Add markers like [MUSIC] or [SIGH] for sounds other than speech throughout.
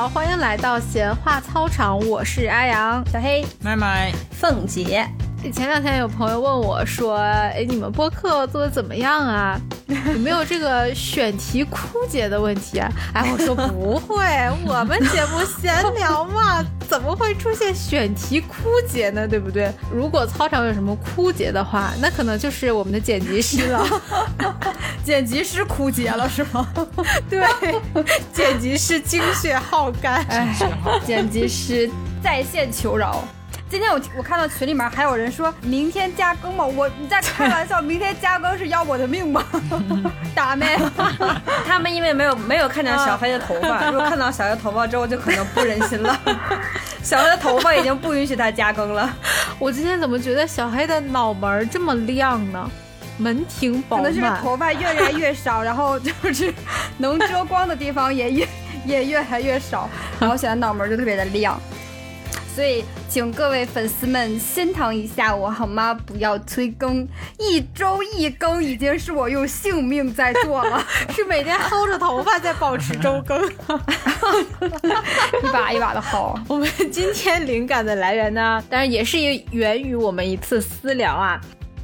好，欢迎来到闲话操场，我是阿阳，小黑，麦麦，凤姐。前两天有朋友问我说：“哎，你们播客做的怎么样啊？[LAUGHS] 有没有这个选题枯竭的问题啊？”哎，我说不会，我们节目闲聊嘛，[LAUGHS] 怎么会出现选题枯竭呢？对不对？如果操场有什么枯竭的话，那可能就是我们的剪辑师了。[LAUGHS] 剪辑师枯竭了是吗？对，剪辑师精血耗干，剪辑师在线求饶。今天我我看到群里面还有人说明天加更吗？我你在开玩笑？明天加更是要我的命吗？[LAUGHS] 打没？[LAUGHS] 他们因为没有没有看见小黑的头发，如果看到小黑头发之后，就可能不忍心了。[LAUGHS] 小黑的头发已经不允许他加更了。我今天怎么觉得小黑的脑门这么亮呢？门庭饱满，可能是头发越来越少，然后就是能遮光的地方也越也越来越少，然后显得脑门就特别的亮。所以，请各位粉丝们心疼一下我好吗？不要催更，一周一更已经是我用性命在做了，[LAUGHS] 是每天薅着头发在保持周更，[LAUGHS] 一把一把的薅。[LAUGHS] 我们今天灵感的来源呢，当然也是源于我们一次私聊啊。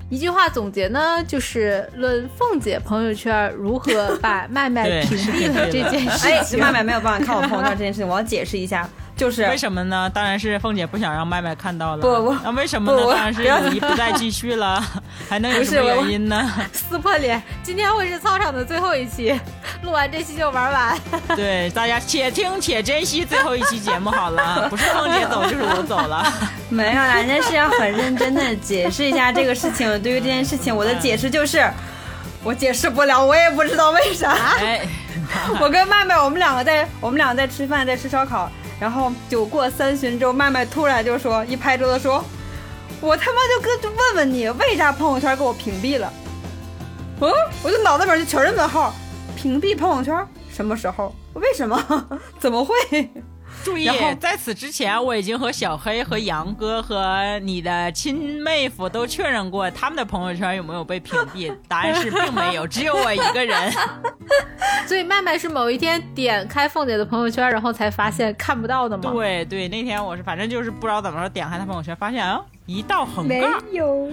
一句话总结呢，就是论凤姐朋友圈如何把麦麦屏蔽了这件事情。麦麦没有办法看我朋友圈这件事情，我要解释一下。就是为什么呢？当然是凤姐不想让麦麦看到了。不不，那为什么呢？当然是友谊不再继续了，[LAUGHS] 还能有什么原因呢？[LAUGHS] 撕破脸！今天会是操场的最后一期，录完这期就玩完。[LAUGHS] 对，大家且听且珍惜最后一期节目好了。不是凤姐走，就是我走了。没有啦，人家是要很认真的解释一下这个事情。对于这件事情，我的解释就是，我解释不了，我也不知道为啥。哎我跟麦麦，我们两个在，我们两个在吃饭，在吃烧烤。然后酒过三巡之后，麦麦突然就说：“一拍桌子说，我他妈就跟就问问你，为啥朋友圈给我屏蔽了？嗯，我就脑袋里面就全是问号，屏蔽朋友圈什么时候？为什么？[LAUGHS] 怎么会？”注意，在此之前，我已经和小黑、和杨哥、和你的亲妹夫都确认过他们的朋友圈有没有被屏蔽。答案是并没有，只有我一个人。[LAUGHS] 所以麦麦是某一天点开凤姐的朋友圈，然后才发现看不到的吗？对对，那天我是反正就是不知道怎么着，点开她朋友圈，发现啊。一道横杠，没有。[LAUGHS]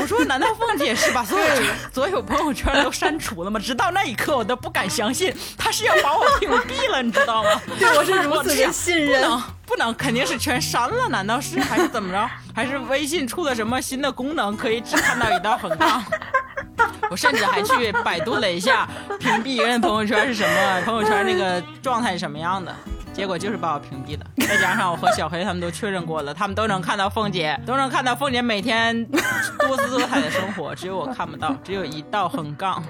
我说，难道凤姐是把所有所有朋友圈都删除了吗？直到那一刻，我都不敢相信，她是要把我屏蔽了，你知道吗？[LAUGHS] 对我是如此的信任。不能，不能，肯定是全删了。难道是还是怎么着？还是微信出了什么新的功能，可以只看到一道横杠？[LAUGHS] [LAUGHS] 我甚至还去百度了一下，屏蔽别人朋友圈是什么，朋友圈那个状态是什么样的。结果就是把我屏蔽了，再加上我和小黑他们都确认过了，他们都能看到凤姐，[LAUGHS] 都能看到凤姐每天 [LAUGHS] 多姿多彩的生活，只有我看不到，只有一道横杠。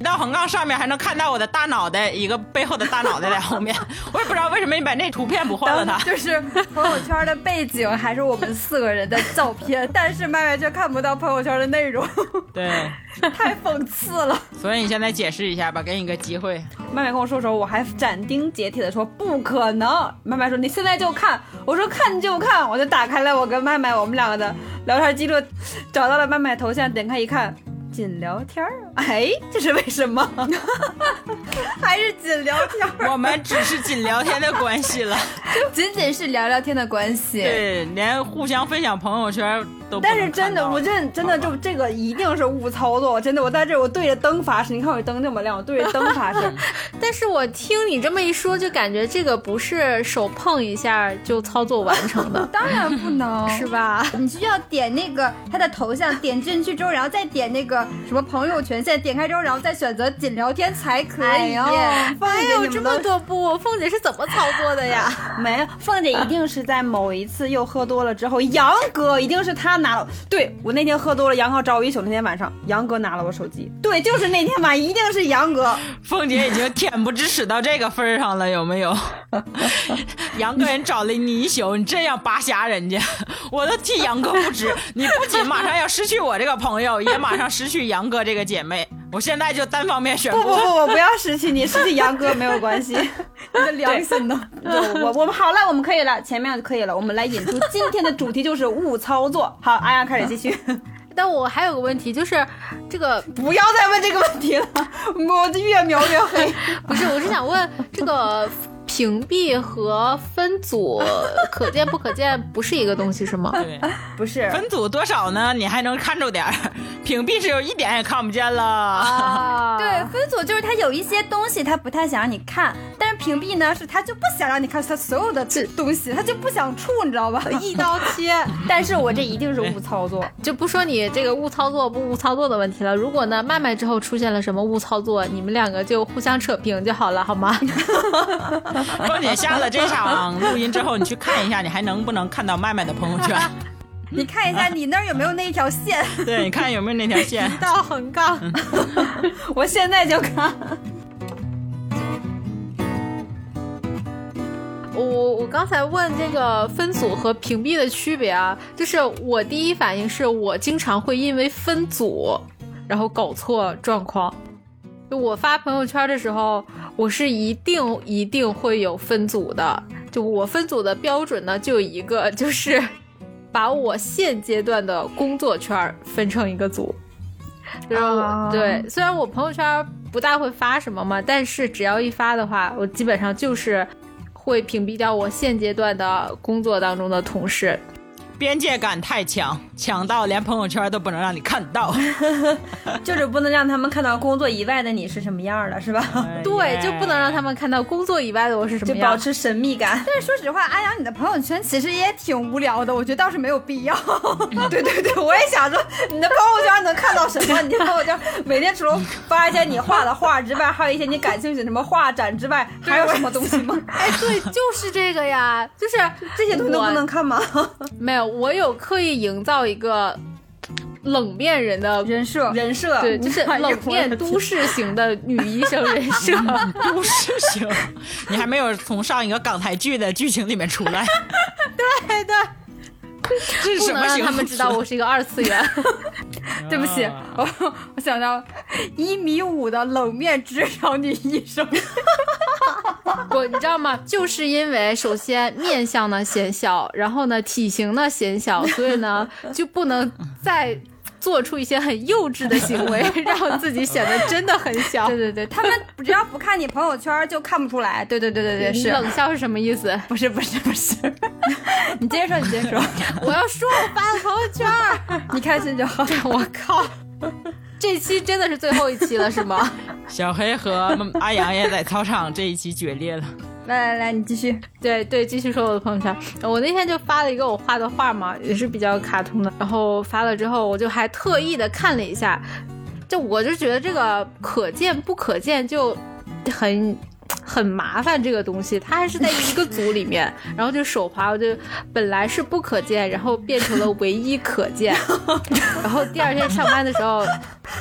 一道横杠上面还能看到我的大脑袋，一个背后的大脑袋在后面。[LAUGHS] 我也不知道为什么你把那图片不换了它。就是朋友圈的背景还是我们四个人的照片，但是麦麦却看不到朋友圈的内容。[LAUGHS] 对，太讽刺了。所以你现在解释一下吧，给你个机会。麦麦跟我说的时候，我还斩钉截铁的说不可能。麦麦说你现在就看，我说看就看，我就打开了我跟麦麦我们两个的聊天记录，找到了麦麦头像，点开一看。仅聊天儿，哎，这是为什么？[LAUGHS] 还是仅聊天儿？我们只是仅聊天的关系了，仅仅是聊聊天的关系。对，连互相分享朋友圈都。但是真的，我真真的就这个一定是误操作。真的，我在这我对着灯发誓，你看我灯这么亮，我对着灯发誓。[LAUGHS] 但是我听你这么一说，就感觉这个不是手碰一下就操作完成的。[LAUGHS] 当然不能，是吧？你需要点那个他的头像，点进去之后，然后再点那个。什么朋友权限点开之后，然后再选择仅聊天才可以。还有这么多步，[LAUGHS] 凤姐是怎么操作的呀？没有，凤姐一定是在某一次又喝多了之后，杨哥一定是他拿了。对我那天喝多了，杨哥找我一宿，那天晚上杨哥拿了我手机。对，就是那天晚上，一定是杨哥。[LAUGHS] 凤姐已经恬不知耻到这个份上了，有没有？[LAUGHS] 杨哥人找了你一宿，你这样扒瞎人家，我都替杨哥不值。你不仅马上要失去我这个朋友，也马上失去杨哥这个姐妹。我现在就单方面宣布，不不不，我不要失去你，失去杨哥没有关系。[LAUGHS] 你的良心呢？我我们好了，我们可以了，前面就可以了。我们来引出今天的主题，就是误操作。好，阿阳开始继续。[LAUGHS] 但我还有个问题，就是这个不要再问这个问题了，我越描越黑。[LAUGHS] 不是，我是想问这个。屏蔽和分组可见不可见不是一个东西是吗？对，不是分组多少呢？你还能看着点儿，屏蔽是有一点也看不见了。啊，[LAUGHS] 对，分组就是他有一些东西他不太想让你看，但是屏蔽呢是他就不想让你看他所有的东西，他就不想触，你知道吧？一刀切。[LAUGHS] 但是我这一定是误操作，就不说你这个误操作不误操作的问题了。如果呢，麦麦之后出现了什么误操作，你们两个就互相扯平就好了，好吗？[LAUGHS] [LAUGHS] 凤姐下了这场录音之后，你去看一下，你还能不能看到麦麦的朋友圈？[LAUGHS] 你看一下你那儿有没有那一条线？对，你看有没有那条线？[LAUGHS] 道横杠。我现在就看。我我刚才问这个分组和屏蔽的区别啊，就是我第一反应是我经常会因为分组，然后搞错状况。就我发朋友圈的时候，我是一定一定会有分组的。就我分组的标准呢，就一个，[LAUGHS] 就是把我现阶段的工作圈分成一个组。然后、啊对，虽然我朋友圈不大会发什么嘛，但是只要一发的话，我基本上就是会屏蔽掉我现阶段的工作当中的同事。边界感太强，强到连朋友圈都不能让你看到。[LAUGHS] 就是不能让他们看到工作以外的你是什么样的，是吧？[LAUGHS] 对，就不能让他们看到工作以外的我是什么样。就保持神秘感。[LAUGHS] 但是说实话，阿阳你的朋友圈其实也挺无聊的，我觉得倒是没有必要。对对对，我也想说，你的朋友圈能看到什么？你的朋友圈每天除了发一些你画的画之外，还有一些你感兴趣的什么画展之外，还有什么东西吗？哎，对，就是这个呀，就是这些东西都不能看吗？没有，我有刻意营造一个冷面人的人设人设 [LAUGHS] 对，就是 [LAUGHS] 冷面都市型的女医生人设。[LAUGHS] 都市型，你还没有从上一个港台剧的剧情里面出来。对对，这是不能让他们知道我是一个二次元。[LAUGHS] 对不起，我我想到一米五的冷面职场女医生，不，你知道吗？就是因为首先面相呢显小，然后呢体型呢显小，所以呢就不能再做出一些很幼稚的行为，[LAUGHS] 让自己显得真的很小。对对对，他们只要不看你朋友圈就看不出来。对对对对对，你是冷笑是什么意思？不是不是不是？[LAUGHS] 你接着说，你接着说，我要说我发的朋友圈，你开心就好。[LAUGHS] 我靠！这期真的是最后一期了，是吗？小黑和阿阳也在操场这一期决裂了。来来来，你继续。对对，继续说我的朋友圈。我那天就发了一个我画的画嘛，也是比较卡通的。然后发了之后，我就还特意的看了一下，就我就觉得这个可见不可见就很很麻烦，这个东西它还是在一个组里面，[LAUGHS] 然后就手滑，我就本来是不可见，然后变成了唯一可见。[LAUGHS] 然后第二天上班的时候，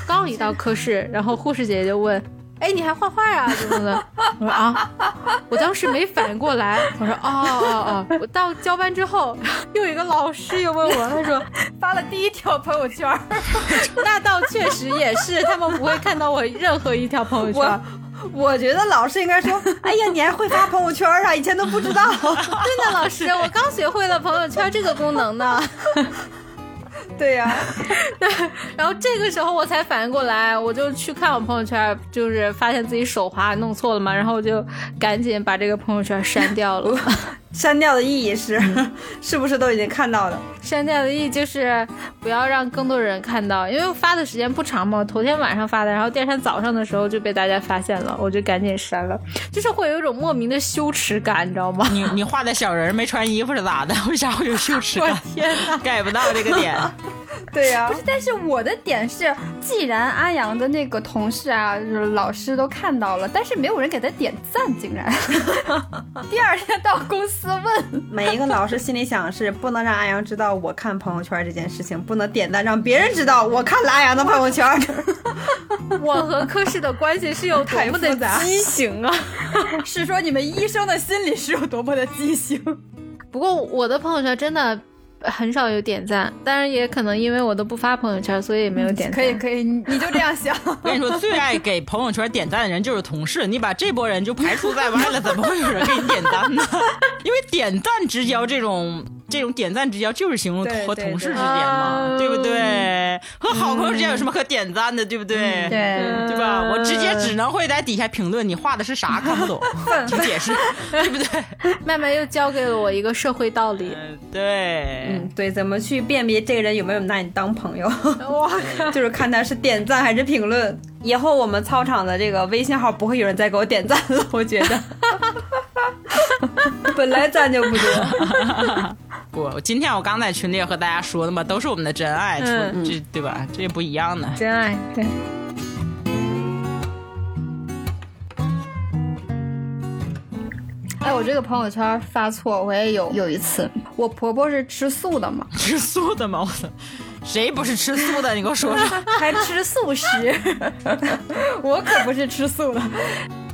刚一到科室，然后护士姐姐就问。哎，你还画画啊？怎么的？我说啊，我当时没反应过来。我说哦哦哦，我到交班之后，[LAUGHS] 又有一个老师又问我，他说发了第一条朋友圈，[LAUGHS] 那倒确实也是，他们不会看到我任何一条朋友圈。我觉得老师应该说：“哎呀，你还会发朋友圈啊？以前都不知道。[LAUGHS] ”真的，老师，我刚学会了朋友圈这个功能呢。对呀、[LAUGHS] 然后这个时候我才反应过来，我就去看我朋友圈，就是发现自己手滑弄错了嘛，然后我就赶紧把这个朋友圈删掉了。删掉的意义是，[LAUGHS] 是不是都已经看到了？删掉的意义就是不要让更多人看到，因为发的时间不长嘛，头天晚上发的，然后第二天早上的时候就被大家发现了，我就赶紧删了，就是会有一种莫名的羞耻感，你知道吗？你你画的小人没穿衣服是咋的？为啥会有羞耻感？[LAUGHS] 天哪！get 不到这个点。[LAUGHS] 对呀、不是，但是我的点是，既然阿阳的那个同事啊，就是老师都看到了，但是没有人给他点赞，竟然。第二天到公司问，[LAUGHS] 每一个老师心里想的是，不能让阿阳知道我看朋友圈这件事情，不能点赞让别人知道我看了阿阳的朋友圈。[LAUGHS] 我和科室的关系是有多么的畸形啊！[LAUGHS] 是说你们医生的心理是有多么的畸形。不过我的朋友圈真的很少有点赞，当然也可能因为我都不发朋友圈，所以也没有点赞。可以可以，你你就这样想。我跟你说，最爱给朋友圈点赞的人就是同事，你把这波人就排除在外了，怎么会有人给你点赞呢？[LAUGHS] 因为点赞之交这种这种点赞之交就是形容和同事之对间嘛，啊对不对？和好朋友之间有什么可点赞的，对不对？对，对吧？我直接只能会在底下评论你画的是啥，看不懂，[LAUGHS] 请解释，[LAUGHS] 对不对？麦麦又教给了我一个社会道理。嗯，对，嗯，对，怎么去辨别这个人有没有拿你当朋友？哇，[LAUGHS] 就是看他是点赞还是评论。以后我们操场的这个微信号不会有人再给我点赞了，我觉得。[LAUGHS] 本来赞就不多，[LAUGHS] 不，今天我刚在群里也和大家说的嘛，都是我们的真爱，嗯这对吧？这也不一样的。真爱，对，哎，我这个朋友圈发错，我也有有一次，我婆婆是吃素的嘛，[LAUGHS] 吃素的吗？我操，谁不是吃素的？你给我说说。[LAUGHS] 还吃素食，[LAUGHS] 我可不是吃素的。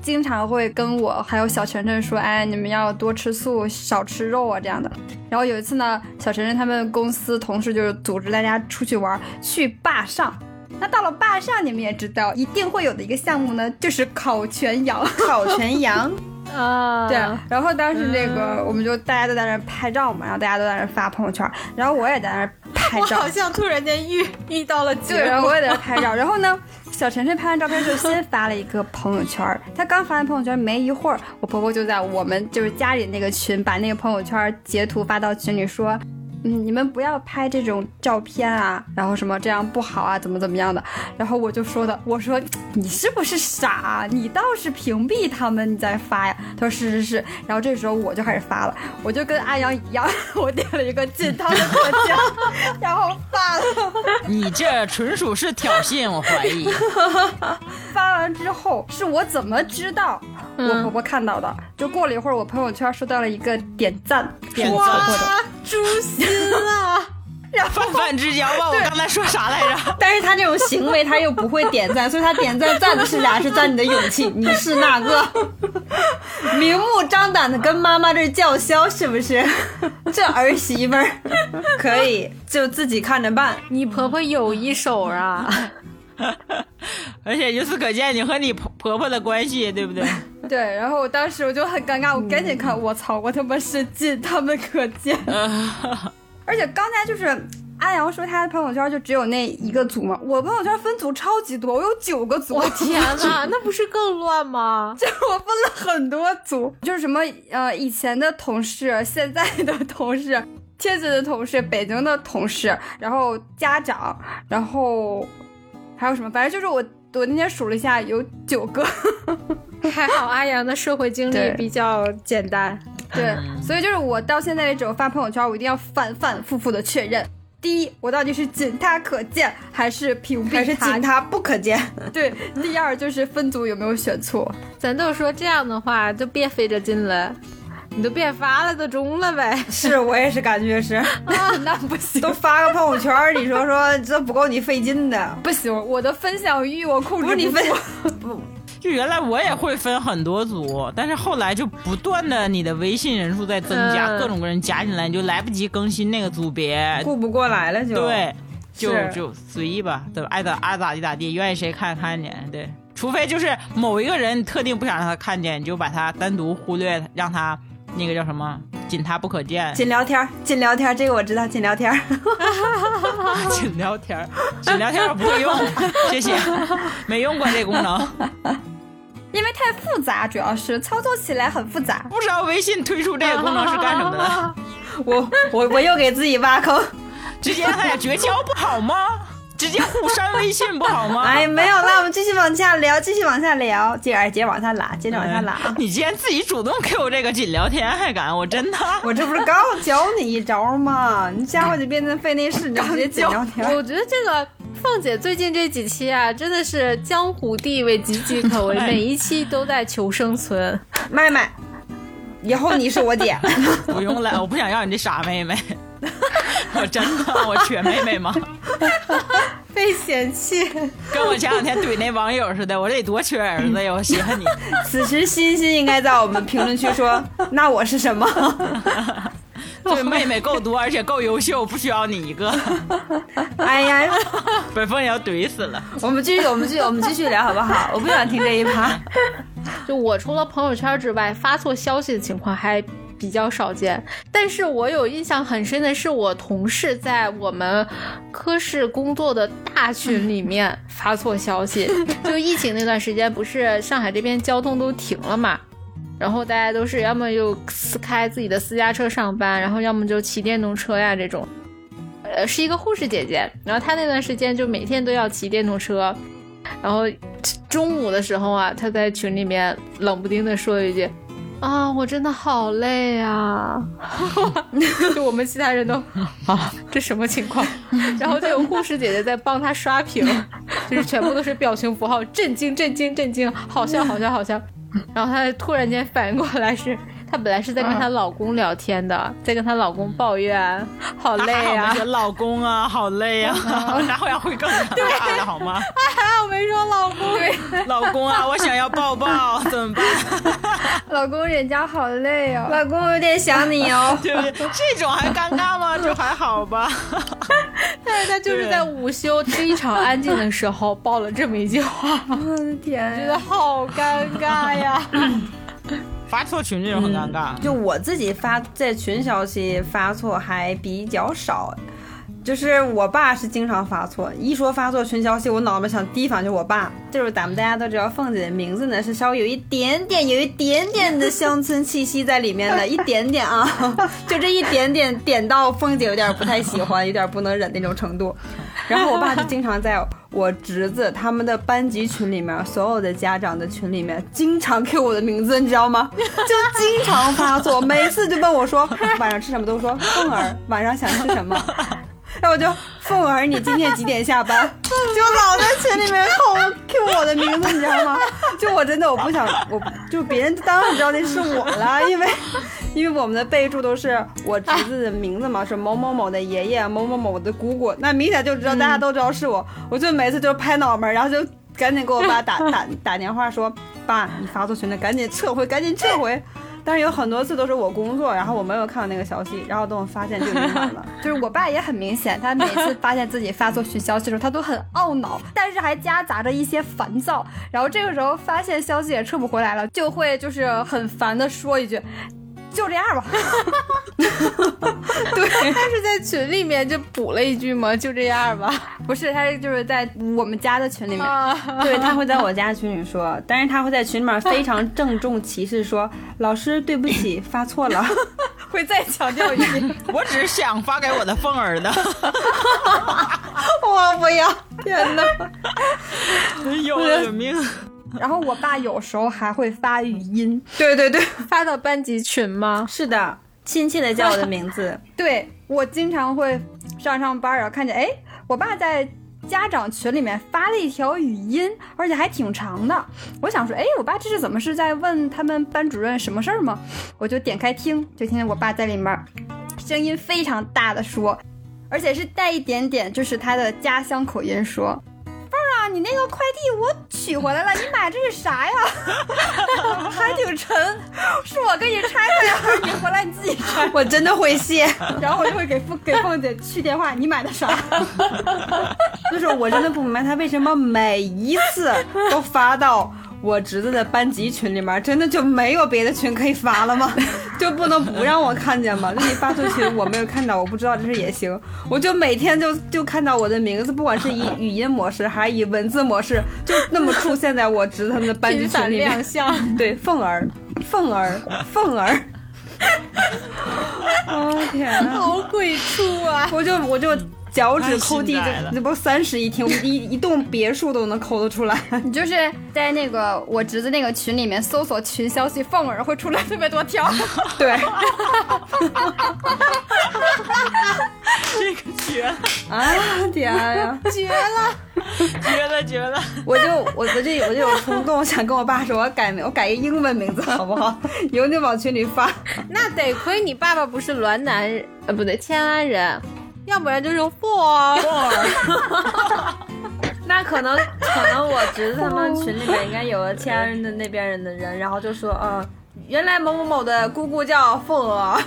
经常会跟我还有小晨晨说，哎，你们要多吃素，少吃肉啊，这样的。然后有一次呢，小晨晨他们公司同事就是组织大家出去玩，去坝上。那到了坝上，你们也知道，一定会有的一个项目呢，就是烤全羊。烤全羊。[LAUGHS] 啊，对，然后当时那个、我们就大家都在那儿拍照嘛，然后大家都在那儿发朋友圈，然后我也在那儿拍照我好。像突然间遇遇到了对，节目然后我也在那拍照。然后呢，小晨晨拍完照片就先发了一个朋友圈。他刚发完朋友圈没一会儿，我婆婆就在我们就是家里那个群把那个朋友圈截图发到群里说。嗯，你们不要拍这种照片啊，然后什么这样不好啊，怎么怎么样的。然后我就说的，我说你是不是傻？你倒是屏蔽他们，你再发呀。他说是是是。然后这时候我就开始发了，我就跟阿阳一样，[LAUGHS] 我点了一个进汤的可见，[LAUGHS] 然后发了。你这纯属是挑衅，我怀疑。[LAUGHS] 发完之后，是我怎么知道我婆婆看到的？就过了一会儿，我朋友圈收到了一个点赞，点赞婆的。诛心啊！[LAUGHS] 泛泛之交吧，我刚才说啥来着？[LAUGHS] 但是他这种行为他又不会点赞，所以他点赞赞的是俩是赞你的勇气，你是那个 [LAUGHS] 明目张胆的跟妈妈这叫嚣，是不是？这儿媳妇儿可以就自己看着办。你婆婆有一手啊！而且由此可见，你和你婆婆婆的关系，对不对？[LAUGHS] 对，然后我当时我就很尴尬，我赶紧看，我操，我他妈是进他们可见。[LAUGHS] 而且刚才就是阿阳说他的朋友圈就只有那一个组嘛，我朋友圈分组超级多，我有九个组。我天呐，那不是更乱吗？[LAUGHS] 就是我分了很多组，就是什么呃以前的同事，现在的同事，天津的同事，北京的同事，然后家长，然后还有什么，反正就是我我那天数了一下，有九个。[LAUGHS] 还好阿阳的社会经历比较简单。对，所以就是我到现在为止，我发朋友圈，我一定要反反复复的确认。第一，我到底是仅他可见还是屏蔽还是仅他不可见，[LAUGHS] 对，第二就是分组有没有选错。咱都说这样的话，就别费这劲了，你都别发了，都中了呗。[LAUGHS] 是我也是感觉是，[LAUGHS] 啊，那不行，都发个朋友圈，你说说这不够你费劲的。[LAUGHS] 不行，我的分享欲我控制不是你分住就原来我也会分很多组，但是后来就不断的你的微信人数在增加，嗯各种各人加进来，你就来不及更新那个组别，顾不过来了就。对，就就随意吧，对吧？爱咋爱咋地咋地，愿意谁看看见，对。除非就是某一个人特定不想让他看见，你就把他单独忽略，让他那个叫什么，仅他不可见，仅聊天儿，仅聊天儿，这个我知道，仅聊天儿。[LAUGHS] 仅聊天儿，仅聊天儿我不会用，谢谢，没用过这功能，因为太复杂，主要是操作起来很复杂。不知道微信推出这个功能是干什么的，[LAUGHS] 我我我又给自己挖坑。直接让他俩绝交不好吗？直接互删微信不好吗？[LAUGHS] 哎，没有，那我们继续往下聊，继续往下聊，接着接着往下拉，接着往下拉。哎 [LAUGHS] 你竟然自己主动给我这个仅聊天，还敢？我真的。[LAUGHS] 我这不是刚教你一招吗？你下回就变成费内事，你就直接仅聊天。我觉得这个凤姐最近这几期啊，真的是江湖地位岌岌可危，每一期都在求生存。麦麦，以后你是我姐。不用了，我不想要你这傻妹妹。我 [LAUGHS] 真的，我缺妹妹吗？[LAUGHS] 被嫌弃，跟我前两天怼那网友似的，我这得多缺儿子呀！我稀罕你。[LAUGHS] 此时欣欣应该在我们评论区说：“那我是什么这妹妹够多，而且够优秀，不需要你一个。？”哎呀，本凤也要怼死了。我们继续，我们继续，我们继续聊好不好？我不想听这一趴。就我除了朋友圈之外，发错消息的情况还比较少见。但是我有印象很深的是，我同事在我们科室工作的大群里面发错消息。[LAUGHS] 就疫情那段时间，不是上海这边交通都停了嘛？然后大家都是要么就私开自己的私家车上班，然后要么就骑电动车呀这种。呃，是一个护士姐姐，然后她那段时间就每天都要骑电动车，然后中午的时候啊，她在群里面冷不丁的说一句：“啊，我真的好累啊！” [LAUGHS] 就我们其他人都 [LAUGHS] 啊，这什么情况？[LAUGHS] 然后就有护士姐姐在帮他刷屏，就是全部都是表情符号，震惊、震惊、震惊，好笑、好笑、好笑。然后他突然间反应过来是。她本来是在跟她老公聊天的，在跟她老公抱怨，好累啊！老公啊，好累啊！[LAUGHS] 然后要会更大的好吗？还好没说老公。对，老公啊，我想要抱抱，怎么办？[LAUGHS] 老公，人家好累哦！老公有点想你哦。[LAUGHS] 对不对？这种还尴尬吗？就还好吧。但是他就是在午休非常安静的时候爆了这么一句话。我的天，觉得好尴尬呀。发错群这种很尴尬。就我自己发在群消息发错还比较少，就是我爸是经常发错。一说发错群消息，我脑门想第一反应就我爸。就是咱们大家都知道，凤姐的名字呢是稍微有一点点、有一点点的乡村气息在里面的，一点点啊，[LAUGHS] 就这一点点点到凤姐有点不太喜欢，有点不能忍那种程度。然后我爸就经常在我侄子他们的班级群里面，所有的家长的群里面，经常 Q 我的名字，你知道吗？就经常发错，每次就问我说晚上吃什么，都说凤儿晚上想吃什么。然后我就凤儿，你今天几点下班？就老在群里面扣 Q 我的名字，你知道吗？就我真的我不想，我就别人当然知道那是我了，因为因为我们的备注都是我侄子的名字嘛，是某某某的爷爷，某某某的姑姑，那明显就知道大家都知道是我。我就每次就拍脑门，然后就赶紧给我爸打打打电话说，爸，你发错群了，赶紧撤回，赶紧撤回。但是有很多次都是我工作，然后我没有看到那个消息，然后等我发现就已经晚了。[LAUGHS] 就是我爸也很明显，他每次发现自己发错群消息的时候，他都很懊恼，但是还夹杂着一些烦躁。然后这个时候发现消息也撤不回来了，就会就是很烦的说一句。就这样吧，[LAUGHS] 对，他是在群里面就补了一句吗？就这样吧，不是，他就是在我们家的群里面，对他会在我家群里说，但是他会在群里面非常郑重其事说，[LAUGHS] 老师对不起，发错了，[LAUGHS] 会再强调一遍，我只是想发给我的凤儿的，我不要，天哪，要了命。然后我爸有时候还会发语音，[LAUGHS] 对对对，发到班级群吗？是的，亲切的叫我的名字。[LAUGHS] 对我经常会上上班，然后看见，哎，我爸在家长群里面发了一条语音，而且还挺长的。我想说，哎，我爸这是怎么是在问他们班主任什么事儿吗？我就点开听，就听见我爸在里面声音非常大的说，而且是带一点点就是他的家乡口音说。你那个快递我取回来了，你买这是啥呀？[LAUGHS] 还挺沉，是我给你拆开还是你回来你自己拆？[LAUGHS] 我真的会谢，然后我就会给凤给凤姐去电话，你买的啥？[LAUGHS] 就是我真的不明白他为什么每一次都发到。我侄子的班级群里面真的就没有别的群可以发了吗？[LAUGHS] 就不能不让我看见吗？那你发错群我没有看到，我不知道这是也行。我就每天就就看到我的名字，不管是以 [LAUGHS] 语音模式还是以文字模式，就那么出现在我侄子他们的班 [LAUGHS] 级群里面。对，凤儿，凤儿，凤儿。哦天，好鬼畜啊！我就我就。脚趾抠地，这这不三室一厅，一一栋别墅都能抠得出来。[LAUGHS] 你就是在那个我侄子那个群里面搜索群消息，凤儿会出来特别多条。[LAUGHS] 对，[LAUGHS] 这个绝了啊！天呀，绝了，绝了，绝了！我就我我就我就有冲动想跟我爸说，我改名，我改一英文名字好不好？以后就往群里发。那得亏你爸爸不是滦南人，呃，不对，迁安人。要不然就是 for，，[LAUGHS] 那可能可能我侄子他们群里面应该有了安人的那边人的人，然后就说，嗯，原来某某某的姑姑叫凤娥。[LAUGHS]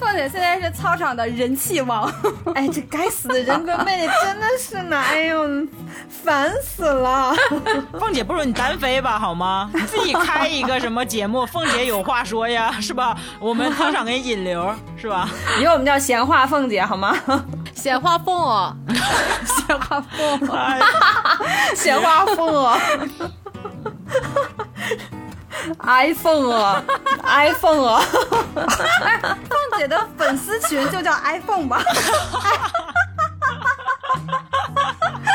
凤姐现在是操场的人气王。[LAUGHS] 哎，这该死的人格魅力真的是呢！哎呦，烦死了！[LAUGHS] 凤姐，不如你单飞吧，好吗？你自己开一个什么节目？凤姐有话说呀，是吧？我们操场给你引流，是吧？以后我们叫闲话凤姐，好吗？闲话凤哦，闲话凤，闲话凤哦。iPhone 啊，iPhone 啊，凤姐的粉丝群就叫 iPhone 吧。[LAUGHS]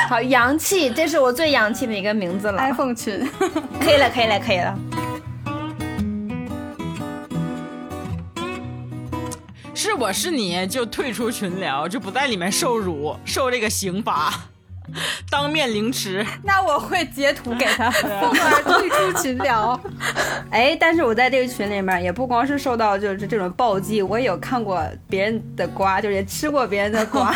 好洋气，这是我最洋气的一个名字了。iPhone 群，可以了，可以了，可以了。是我是你就退出群聊，就不在里面受辱，受这个刑罚。[LAUGHS] 当面凌迟，那我会截图给他，[LAUGHS] 凤儿退出群聊。[LAUGHS] 哎，但是我在这个群里面，也不光是受到就是这种暴击，我也有看过别人的瓜，就是也吃过别人的瓜。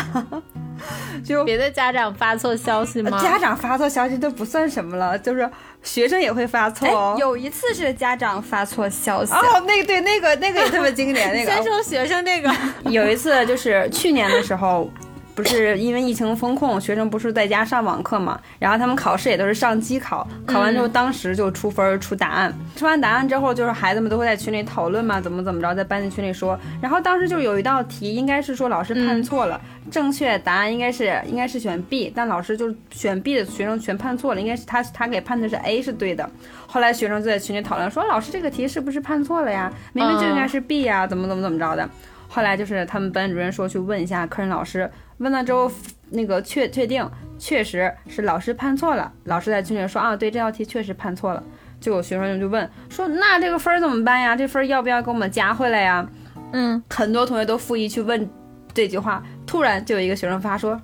就别的家长发错消息吗？家长发错消息都不算什么了，就是学生也会发错。哦有一次是家长发错消息，哦，那个对，那个那个也特别经典。那个先说学生那个，有一次就是去年的时候。不是因为疫情封控，学生不是在家上网课嘛？然后他们考试也都是上机考，考完之后当时就出分出答案，出完答案之后，就是孩子们都会在群里讨论嘛，怎么怎么着，在班级群里说。然后当时就有一道题，应该是说老师判错了，正确答案应该是应该是选 B，但老师就选 B 的学生全判错了，应该是他他给判的是 A 是对的。后来学生就在群里讨论说，老师这个题是不是判错了呀？明明就应该是 B 呀，怎么怎么怎么着的。后来就是他们班主任说去问一下科任老师。问了之后，那个确确定确实是老师判错了。老师在群里说啊，对这道题确实判错了。就有学生就问说，那这个分怎么办呀？这分要不要给我们加回来呀？嗯，很多同学都复议去问这句话。突然就有一个学生发说，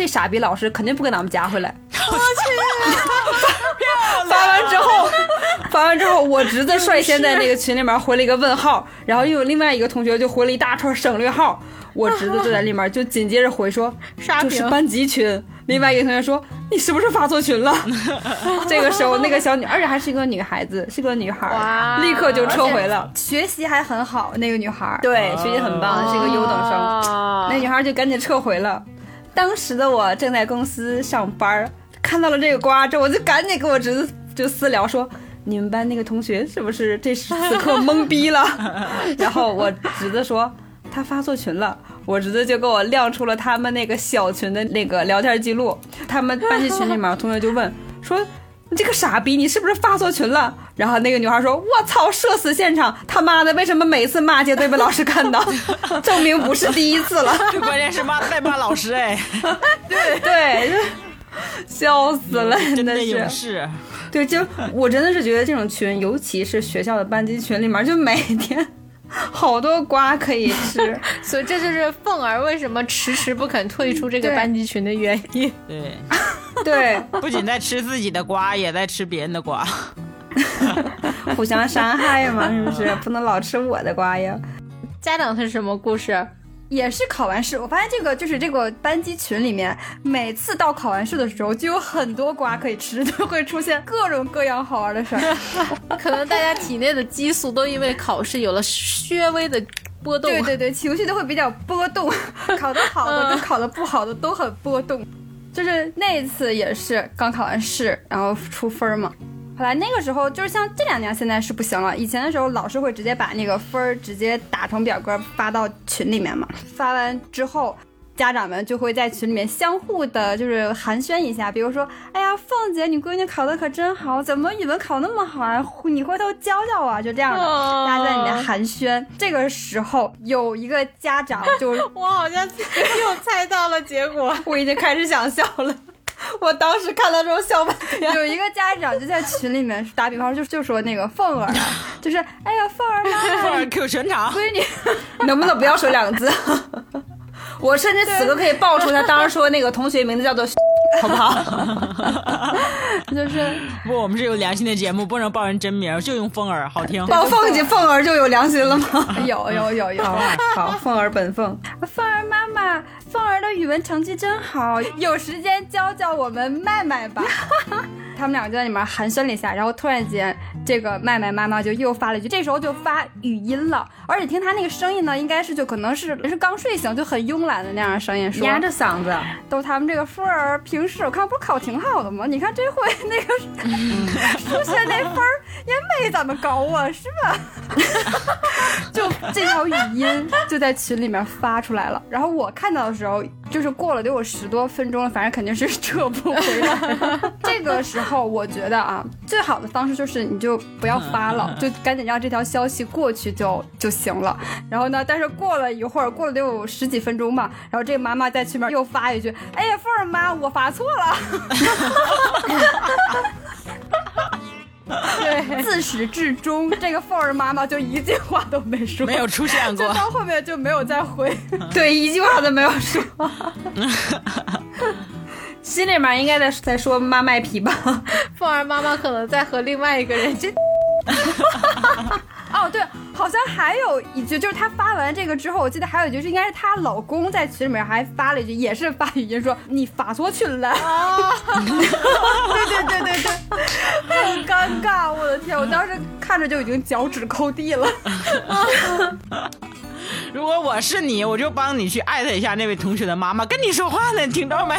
这傻逼老师肯定不给咱们加回来。[LAUGHS] 我去，[LAUGHS] 发完之后，发完之后，我侄子率先在那个群里面回了一个问号，然后又有另外一个同学就回了一大串省略号。我侄子就在里面，就紧接着回说：[LAUGHS] “这是班级群。”另外一个同学说：“你是不是发错群了？”这个时候，那个小女，而且还是一个女孩子，是个女孩，立刻就撤回了。学习还很好，那个女孩，对，学习很棒，是一个优等生。那女孩就赶紧撤回了。当时的我正在公司上班，看到了这个瓜之后，我就赶紧跟我侄子就私聊说：“你们班那个同学是不是这此刻懵逼了？” [LAUGHS] 然后我侄子说。他发错群了，我侄子就给我亮出了他们那个小群的那个聊天记录。他们班级群里面，同学就问说：“你这个傻逼，你是不是发错群了？”然后那个女孩说：“我操，社死现场！他妈的，为什么每次骂街都被老师看到？[LAUGHS] 证明不是第一次了。关键是骂在骂老师哎，对对，笑死了，真的是。对，就我真的是觉得这种群，尤其是学校的班级群里面，就每天。好多瓜可以吃，[LAUGHS] 所以这就是凤儿为什么迟迟不肯退出这个班级群的原因。对，对，[LAUGHS] [LAUGHS] 不仅在吃自己的瓜，也在吃别人的瓜，[LAUGHS] 互相伤害嘛，是不是？[LAUGHS] 不能老吃我的瓜呀。家长是什么故事？也是考完试，我发现这个就是这个班级群里面，每次到考完试的时候，就有很多瓜可以吃，就会出现各种各样好玩的事儿。可能大家体内的激素都因为考试有了稍微的波动，对对对，情绪都会比较波动。考得好的跟考得不好的都很波动。就是那一次也是刚考完试，然后出分嘛。后来那个时候就是像这两年，现在是不行了。以前的时候，老师会直接把那个分儿直接打成表格发到群里面嘛。发完之后，家长们就会在群里面相互的，就是寒暄一下。比如说，哎呀，凤姐，你闺女考的可真好，怎么语文考那么好啊？你回头教教我，就这样的，大家在里面寒暄。这个时候，有一个家长就，我好像又猜到了结果，我已经开始想笑了。[LAUGHS] 我当时看到这种笑半天。有一个家长就在群里面打比方，就就说那个凤儿，[LAUGHS] 就是哎呀凤儿妈，凤儿 Q 全场，闺女，[LAUGHS] 能不能不要说两个字？我甚至此刻可以爆出他当时说那个同学名字叫做，好不好？[LAUGHS] 就是不，我们是有良心的节目，不能报人真名，就用凤儿，好听。报凤姐，凤儿就有良心了吗？[LAUGHS] 有有有有。好，凤儿本凤。凤儿妈妈，凤儿的语文成绩真好，有时间教教我们麦麦吧。[LAUGHS] 他们俩就在里面寒暄了一下，然后突然间，这个麦麦妈妈就又发了一句，这时候就发语音了，而且听她那个声音呢，应该是就可能是是刚睡醒就很慵懒的那样的声音，说压着嗓子。都他们这个凤儿平时我看不是考挺好的吗？你看这回 [LAUGHS] 那个数学那分儿也没咱们高啊，是吧？就这条语音就在群里面发出来了，然后我看到的时候，就是过了得有十多分钟了，反正肯定是撤不回来。这个时候。我觉得啊，最好的方式就是你就不要发了，就赶紧让这条消息过去就就行了。然后呢，但是过了一会儿，过了得有十几分钟吧，然后这个妈妈在群里面又发一句：“哎呀，凤儿妈，我发错了。”对，自始至终，这个凤儿妈妈就一句话都没说，没有出现过，到后面就没有再回，[LAUGHS] 对，一句话都没有说。[LAUGHS] 心里面应该在在说妈卖皮吧，[LAUGHS] 凤儿妈妈可能在和另外一个人。哦，对，好像还有一句，就是她发完这个之后，我记得还有一句是应该是她老公在群里面还发了一句，也是发语音说你发错群了。[LAUGHS] 对对对对对，[LAUGHS] 好尴尬，我的天，我当时看着就已经脚趾抠地了。[LAUGHS] 如果我是你，我就帮你去艾特一下那位同学的妈妈，跟你说话呢，听到没？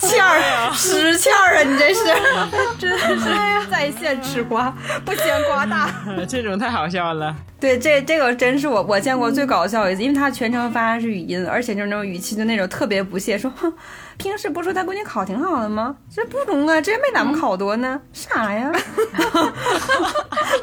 欠儿，[LAUGHS] 使欠儿啊！你这是，[LAUGHS] 真的是在线吃瓜，不嫌瓜大。[LAUGHS] 这种太好笑了。对，这这个真是我我见过最搞笑一次，因为他全程发的是语音，而且就是那种语气，就那种特别不屑，说哼。平时不说他闺女考挺好的吗？这不中啊，这没咱们考多呢。啥呀？[LAUGHS]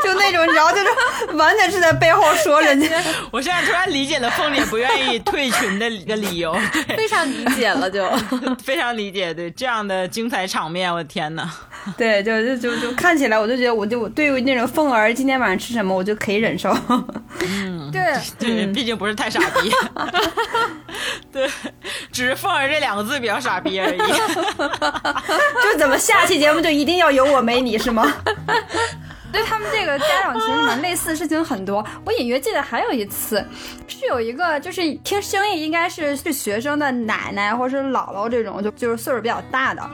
就那种，你知道，就是完全是在背后说人家。我现在突然理解了凤姐不愿意退群的一个理由，非常理解了，就 [LAUGHS] 非常理解。对这样的精彩场面，我的天哪！对，就就就就看起来，我就觉得，我就对于那种凤儿今天晚上吃什么，我就可以忍受。嗯，对对，毕竟不是太傻逼。[LAUGHS] 对，只是凤儿这两个字比较。傻逼而已，[LAUGHS] 就怎么下期节目就一定要有我没你是吗？[LAUGHS] 对他们这个家长群里面类似的事情很多，我隐约记得还有一次，是有一个就是听声音应该是是学生的奶奶或者是姥姥这种，就就是岁数比较大的，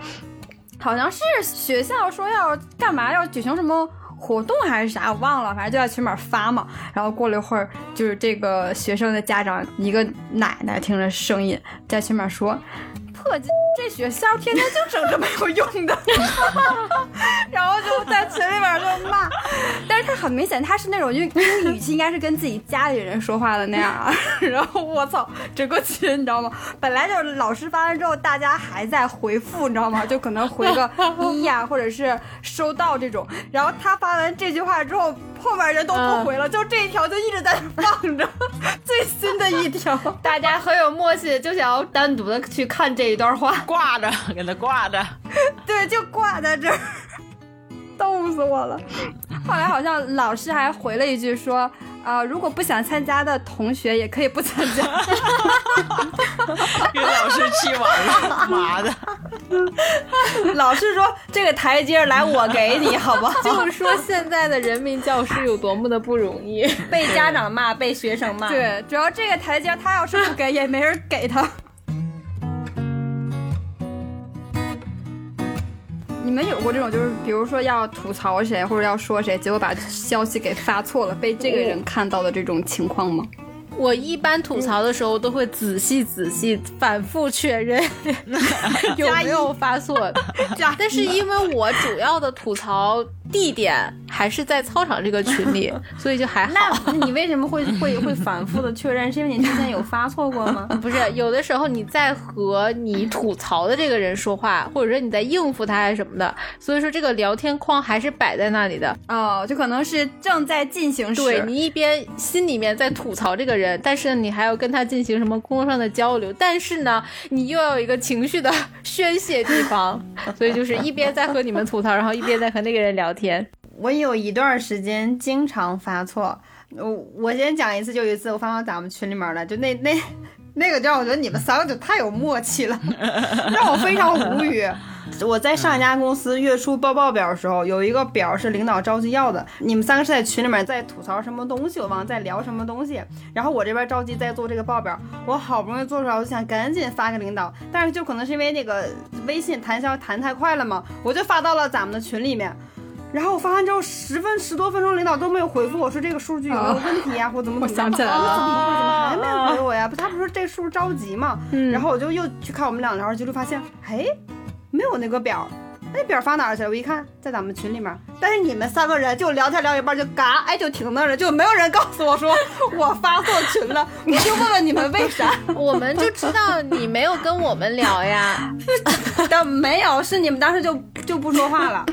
好像是学校说要干嘛要举行什么。活动还是啥，我忘了，反正就在群里面发嘛。然后过了一会儿，就是这个学生的家长，一个奶奶听着声音在群里面说：“这学校天天就整这没有用的。[LAUGHS] ”然后就在群里面就骂。但是他很明显，他是那种因为语气应该是跟自己家里人说话的那样。[LAUGHS] 然后我操，整个群你知道吗？本来就是老师发完之后，大家还在回复，你知道吗？就可能回个一呀，或者是收到这种。然后他发。发完这句话之后，后面人都不回了，就这一条就一直在放着，[LAUGHS] 最新的一条，大家很有默契，就想要单独的去看这一段话，挂着，[LAUGHS] 给他挂着，[LAUGHS] 对，就挂在这儿，[LAUGHS] 逗死我了。后来好像老师还回了一句说。啊，如果不想参加的同学也可以不参加。给老师气完了，妈的！老师说这个台阶来我给你，好不好？就是说现在的人民教师有多么的不容易，被家长骂，被学生骂。对，主要这个台阶他要是不给，也没人给他。你们有过这种，就是比如说要吐槽谁或者要说谁，结果把消息给发错了，被这个人看到的这种情况吗？我一般吐槽的时候都会仔细仔细反复确认 [LAUGHS] [LAUGHS] 有没有发错，[LAUGHS] 但是因为我主要的吐槽地点还是在操场这个群里，[LAUGHS] 所以就还好。那你为什么会 [LAUGHS] 会会反复的确认？是因为你之前有发错过吗？[LAUGHS] 不是，有的时候你在和你吐槽的这个人说话，或者说你在应付他还是什么的，所以说这个聊天框还是摆在那里的。哦，就可能是正在进行时，对你一边心里面在吐槽这个人。人，但是你还要跟他进行什么工作上的交流，但是呢，你又要有一个情绪的宣泄地方，所以就是一边在和你们吐槽，然后一边在和那个人聊天。我有一段时间经常发错，我我先讲一次，就一次我发到咱们群里面了，就那那那个就让我觉得你们三个就太有默契了，[LAUGHS] 让我非常无语。我在上一家公司月初报报表的时候，有一个表是领导着急要的。你们三个是在群里面在吐槽什么东西，我忘了在聊什么东西。然后我这边着急在做这个报表，我好不容易做出来，我就想赶紧发给领导。但是就可能是因为那个微信弹销弹太快了嘛，我就发到了咱们的群里面。然后我发完之后十分十多分钟，领导都没有回复我说这个数据有没有问题呀，或怎么 [LAUGHS] 怎么。我想起来了，怎么会怎么还没有回我呀？不，他不是说这数着急吗？嗯然后我就又去看我们俩聊天记录，发现哎，没有那个表。那表发哪儿去了？我一看，在咱们群里面。但是你们三个人就聊天聊一半就嘎，哎，就停那儿了，就没有人告诉我说 [LAUGHS] 我发错群了。我就问问你们为啥？我们就知道你没有跟我们聊呀。[LAUGHS] 但没有，是你们当时就就不说话了，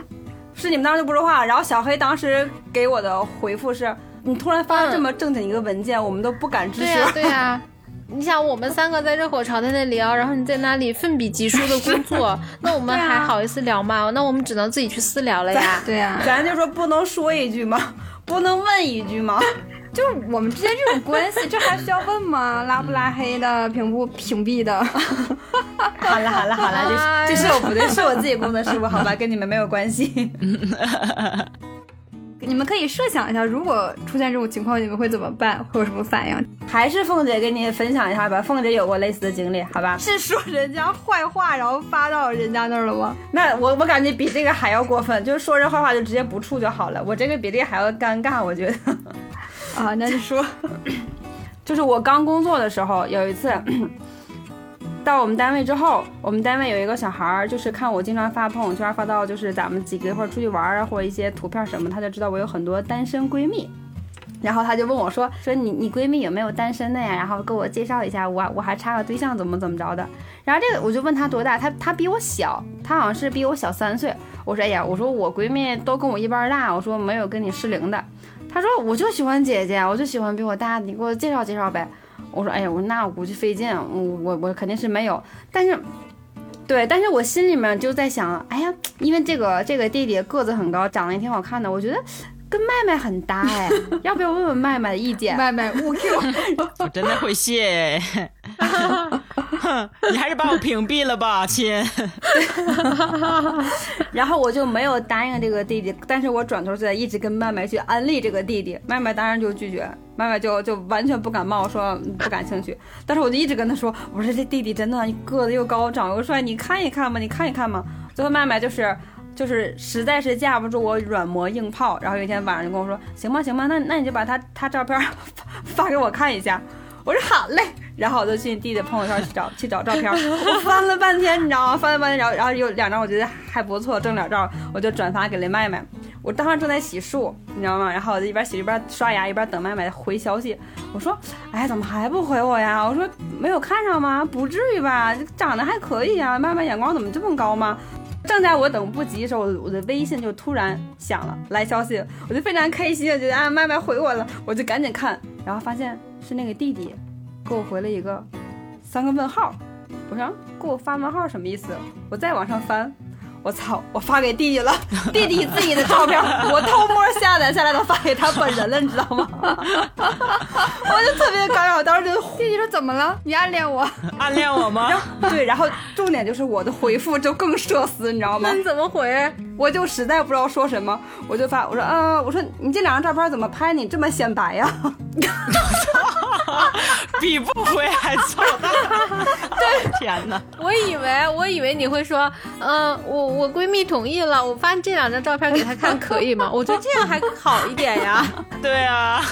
是你们当时就不说话。然后小黑当时给我的回复是：你突然发了这么正经一个文件，我们都不敢支持。对呀、对呀、你想，我们三个在热火朝天的聊，然后你在那里奋笔疾书的工作，[LAUGHS] 那我们还好意思聊吗？那我们只能自己去私聊了呀。对呀、咱就说不能说一句吗？不能问一句吗？[LAUGHS] 就是我们之间这种关系，这还需要问吗？拉不拉黑的，屏不屏蔽的？好了好了好了，这是这是我不对，是我自己工作失误，好吧，跟你们没有关系。[LAUGHS] 你们可以设想一下，如果出现这种情况，你们会怎么办？会有什么反应？还是凤姐给你分享一下吧，凤姐有过类似的经历，好吧？是说人家坏话，然后发到人家那儿了吗？那我我感觉比这个还要过分，就是说人坏话就直接不处就好了，我这个比这个还要尴尬，我觉得。啊，那你说，[LAUGHS] 就是我刚工作的时候，有一次 [CLEARS THROAT] 到我们单位之后，我们单位有一个小孩儿，就是看我经常发朋友圈，发到就是咱们几个一块儿出去玩儿啊，或者一些图片什么，他就知道我有很多单身闺蜜。然后他就问我说：“说你你闺蜜有没有单身的呀？然后给我介绍一下，我我还差个对象，怎么怎么着的。”然后这个我就问他多大，他他比我小，他好像是比我小三岁。我说：“哎呀，我说我闺蜜都跟我一般大，我说没有跟你适龄的。”他说：“我就喜欢姐姐，我就喜欢比我大的，你给我介绍介绍呗。”我说：“哎呀，我说那我估计费劲，我我我肯定是没有，但是。”对，但是我心里面就在想，哎呀，因为这个这个弟弟个子很高，长得也挺好看的，我觉得跟麦麦很搭哎，[LAUGHS] 要不要问问麦麦的意见？麦麦勿 Q，[LAUGHS] 我真的会谢。哼 [LAUGHS] 你还是把我屏蔽了吧，亲。然后我就没有答应这个弟弟，但是我转头就在一直跟麦麦去安利这个弟弟，麦麦当然就拒绝，麦麦就就完全不感冒，说不感兴趣。但是我就一直跟他说，我说这弟弟真的个子又高，长又帅，你看一看吧，你看一看嘛。最后麦麦就是。就是实在是架不住我软磨硬泡，然后有一天晚上就跟我说，行吧行吧，那那你就把他他照片发发给我看一下。我说好嘞，然后我就去弟弟朋友圈去找去找照片，我翻了半天，你知道吗？翻了半天，然后然后有两张我觉得还不错正脸照，我就转发给了麦麦。我当时正在洗漱，你知道吗？然后我就一边洗一边刷牙，一边等麦麦回消息。我说，哎，怎么还不回我呀？我说没有看上吗？不至于吧，长得还可以呀。麦麦眼光怎么这么高吗？正在我等不及的时候，我的微信就突然响了，来消息，我就非常开心，觉得啊，麦麦回我了，我就赶紧看，然后发现是那个弟弟给我回了一个三个问号，我说给我发问号什么意思？我再往上翻。我操！我发给弟弟了，[LAUGHS] 弟弟自己的照片，[LAUGHS] 我偷摸下载下来的发给他本人了，你知道吗？[LAUGHS] 我就特别尴尬，我当时就弟弟说怎么了？你暗恋我？暗恋我吗？对，然后重点就是我的回复就更社死，你知道吗那？你怎么回？我就实在不知道说什么，我就发我说，呃，我说你这两张照片怎么拍你这么显白呀？[LAUGHS] 比不回还操蛋。[LAUGHS] 对，天哪！我以为我以为你会说，嗯、我我闺蜜同意了，我发这两张照片给她看可以吗？我觉得这样还好一点呀。[LAUGHS] 对啊，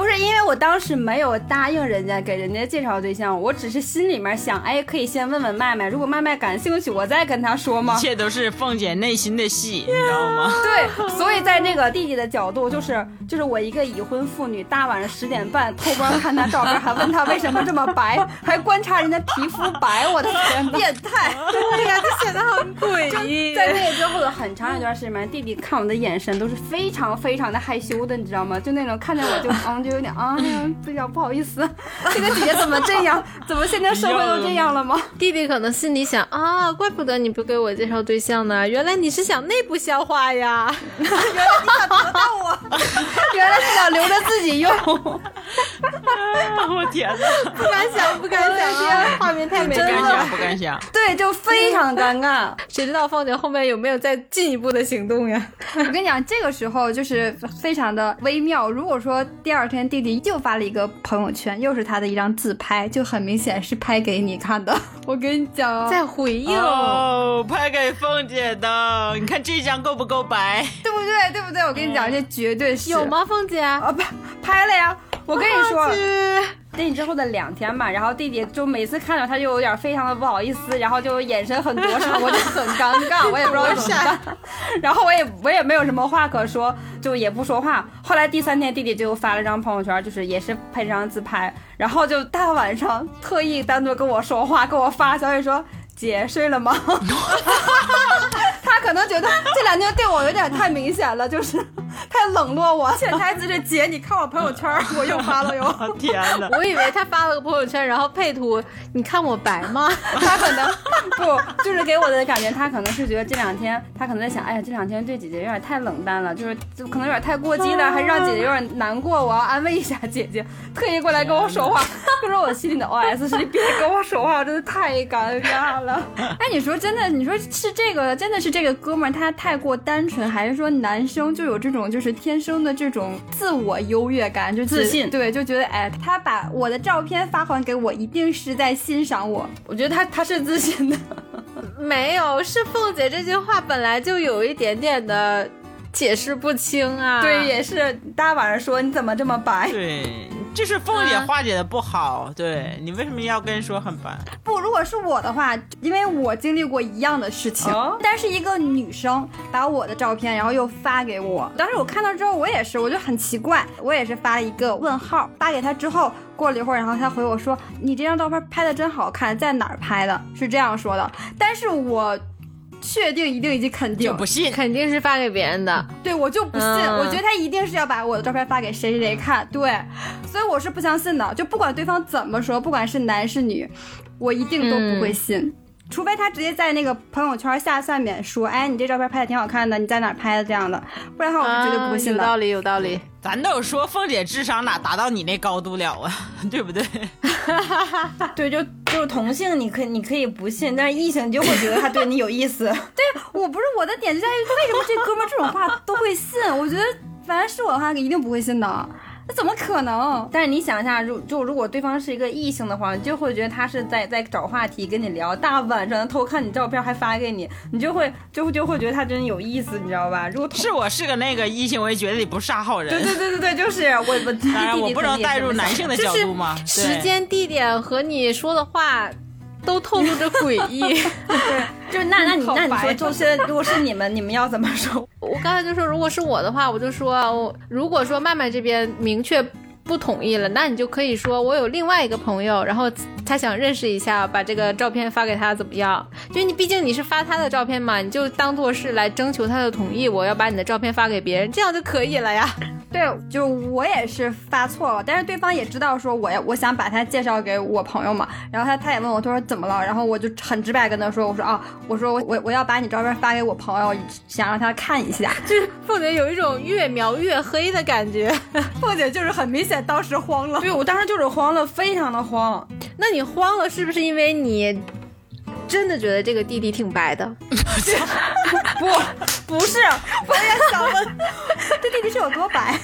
不是因为我当时没有答应人家给人家介绍对象，我只是心里面想，哎，可以先问问麦麦，如果麦麦感兴趣，我再跟他说吗一？切都是凤姐内心的戏，你知道吗？对，所以在那个弟弟的角度，就是就是我一个已婚妇女，大晚上十点半偷光看他照片，还问他为什么这么白，还观察人家皮肤白，我的天，变态！对呀、就显得很诡异。在那个之后的很长一段时间里面，弟弟看我的眼神都是非常非常的害羞的，你知道吗？就那种看见我就嗯，就有点啊，[LAUGHS] 比较不好意思，[LAUGHS] 这个姐姐怎么这样？[LAUGHS] 怎么现在社会都这样了吗？弟弟可能心里想啊，怪不得你不给我介绍对象呢，原来你是想内部消化呀。原来你想得到我，原来是想留着自己用。我天哪，不敢想，不敢想，这画面太美不敢了。想，不敢想。对，就非常尴尬。谁知道凤姐后面有没有再进一步的行动呀？我跟你讲，这个时候就是非常的微妙。如果说第二天弟弟又发了一个朋友圈，又是他的一张自拍，就很明显是拍给你看的。[LAUGHS] 我跟你讲啊，在回应。哦，拍给凤姐的，你看这张够不够白？[LAUGHS] 对不对？对不对？我跟你讲，这绝对是有？吗，凤姐？啊，拍拍了呀！我跟你说，去弟弟之后的两天吧，然后弟弟就每次看到他就有点非常的不好意思，然后就眼神很躲闪，我就很尴尬，我也不知道怎么办。[LAUGHS] [LAUGHS] 然后我也我也没有什么话可说，就也不说话。后来第三天弟弟就发了张朋友圈，就是也是拍这张自拍，然后就大晚上特意单独跟我说话，给我发消息说。姐睡了吗？[LAUGHS] 他可能觉得这两天对我有点太明显了，就是 [LAUGHS] 太冷落我。潜台词是姐，你看我朋友圈，[LAUGHS] 我又发了哟。天哪！我以为他发了个朋友圈，然后配图，你看我白吗？[LAUGHS] 他可能不，就是给我的感觉，他可能是觉得这两天，他可能在想，哎呀，这两天对姐姐有点太冷淡了，就是就可能有点太过激了，还让姐姐有点难过，我要安慰一下姐姐，特意过来跟我说话。可是我心里的 OS 是，你别跟我说话，真的太尴尬了。哎，你说真的，你说是这个，真的是这个哥们儿他太过单纯，还是说男生就有这种就是天生的这种自我优越感，就自信对，就觉得哎，他把我的照片发还给我，一定是在欣赏我。我觉得他他是自信的，[LAUGHS] 没有，是凤姐这句话本来就有一点点的解释不清啊。对，也是大晚上说你怎么这么白？对，[LAUGHS] 这是凤姐化解的不好。对你为什么要跟人说很烦？不，如果是我的话，因为我经历过一样的事情，哦但是一个女生把我的照片，然后又发给我，当时我看到之后，我也是，我就很奇怪，我也是发了一个问号，发给她之后，过了一会儿，然后他回我说，你这张照片拍的真好看，在哪儿拍的？是这样说的，但是我确定、一定以及肯定就，不信。肯定是发给别人的。对我就不信，嗯我觉得他一定是要把我的照片发给谁谁谁看，对，所以我是不相信的，就不管对方怎么说，不管是男是女，我一定都不会信。除非他直接在那个朋友圈下下面说，哎，你这照片拍的挺好看的，你在哪拍的这样的，不然的话我是绝对不会信的。啊有道理，有道理。咱都说凤姐智商哪达到你那高度了啊，对不对？[LAUGHS] 对，就就是同性，你可你可以不信，但是异性你就会觉得他对你有意思。对我不是我的点就在于，为什么这哥们儿这种话都会信？我觉得反正是我的话，一定不会信的。那怎么可能？但是你想一下，如就如果对方是一个异性的话，你就会觉得他是在在找话题跟你聊，大晚上的偷看你照片还发给你，你就会就会就会觉得他真有意思，你知道吧？如果是我是个那个异性，我也觉得你不是啥好人。对对对对对，就是我我当然，我不能带入男性的角度嘛。时间、地点和你说的话都透露着诡异。[LAUGHS] 对，就是那那你那你说，就现在如果是你们，你们要怎么说？[LAUGHS] 我刚才就说，如果是我的话，我就说，我如果说麦麦这边明确不同意了，那你就可以说，我有另外一个朋友，然后他想认识一下，把这个照片发给他，怎么样？就你毕竟你是发他的照片嘛，你就当做是来征求他的同意，我要把你的照片发给别人，这样就可以了呀。[LAUGHS] 对，就我也是发错了，但是对方也知道说我要我想把他介绍给我朋友嘛，然后他他也问我，他说怎么了，然后我就很直白跟他说，我说啊，我说我我我要把你照片发给我朋友，想让他看一下。就是凤姐有一种越描越黑的感觉。[LAUGHS] 凤姐就是很明显当时慌了，对我当时就是慌了，非常的慌。那你慌了，是不是因为你真的觉得这个弟弟挺白的？[LAUGHS] 不，不是，我也想问，这弟弟是有多白？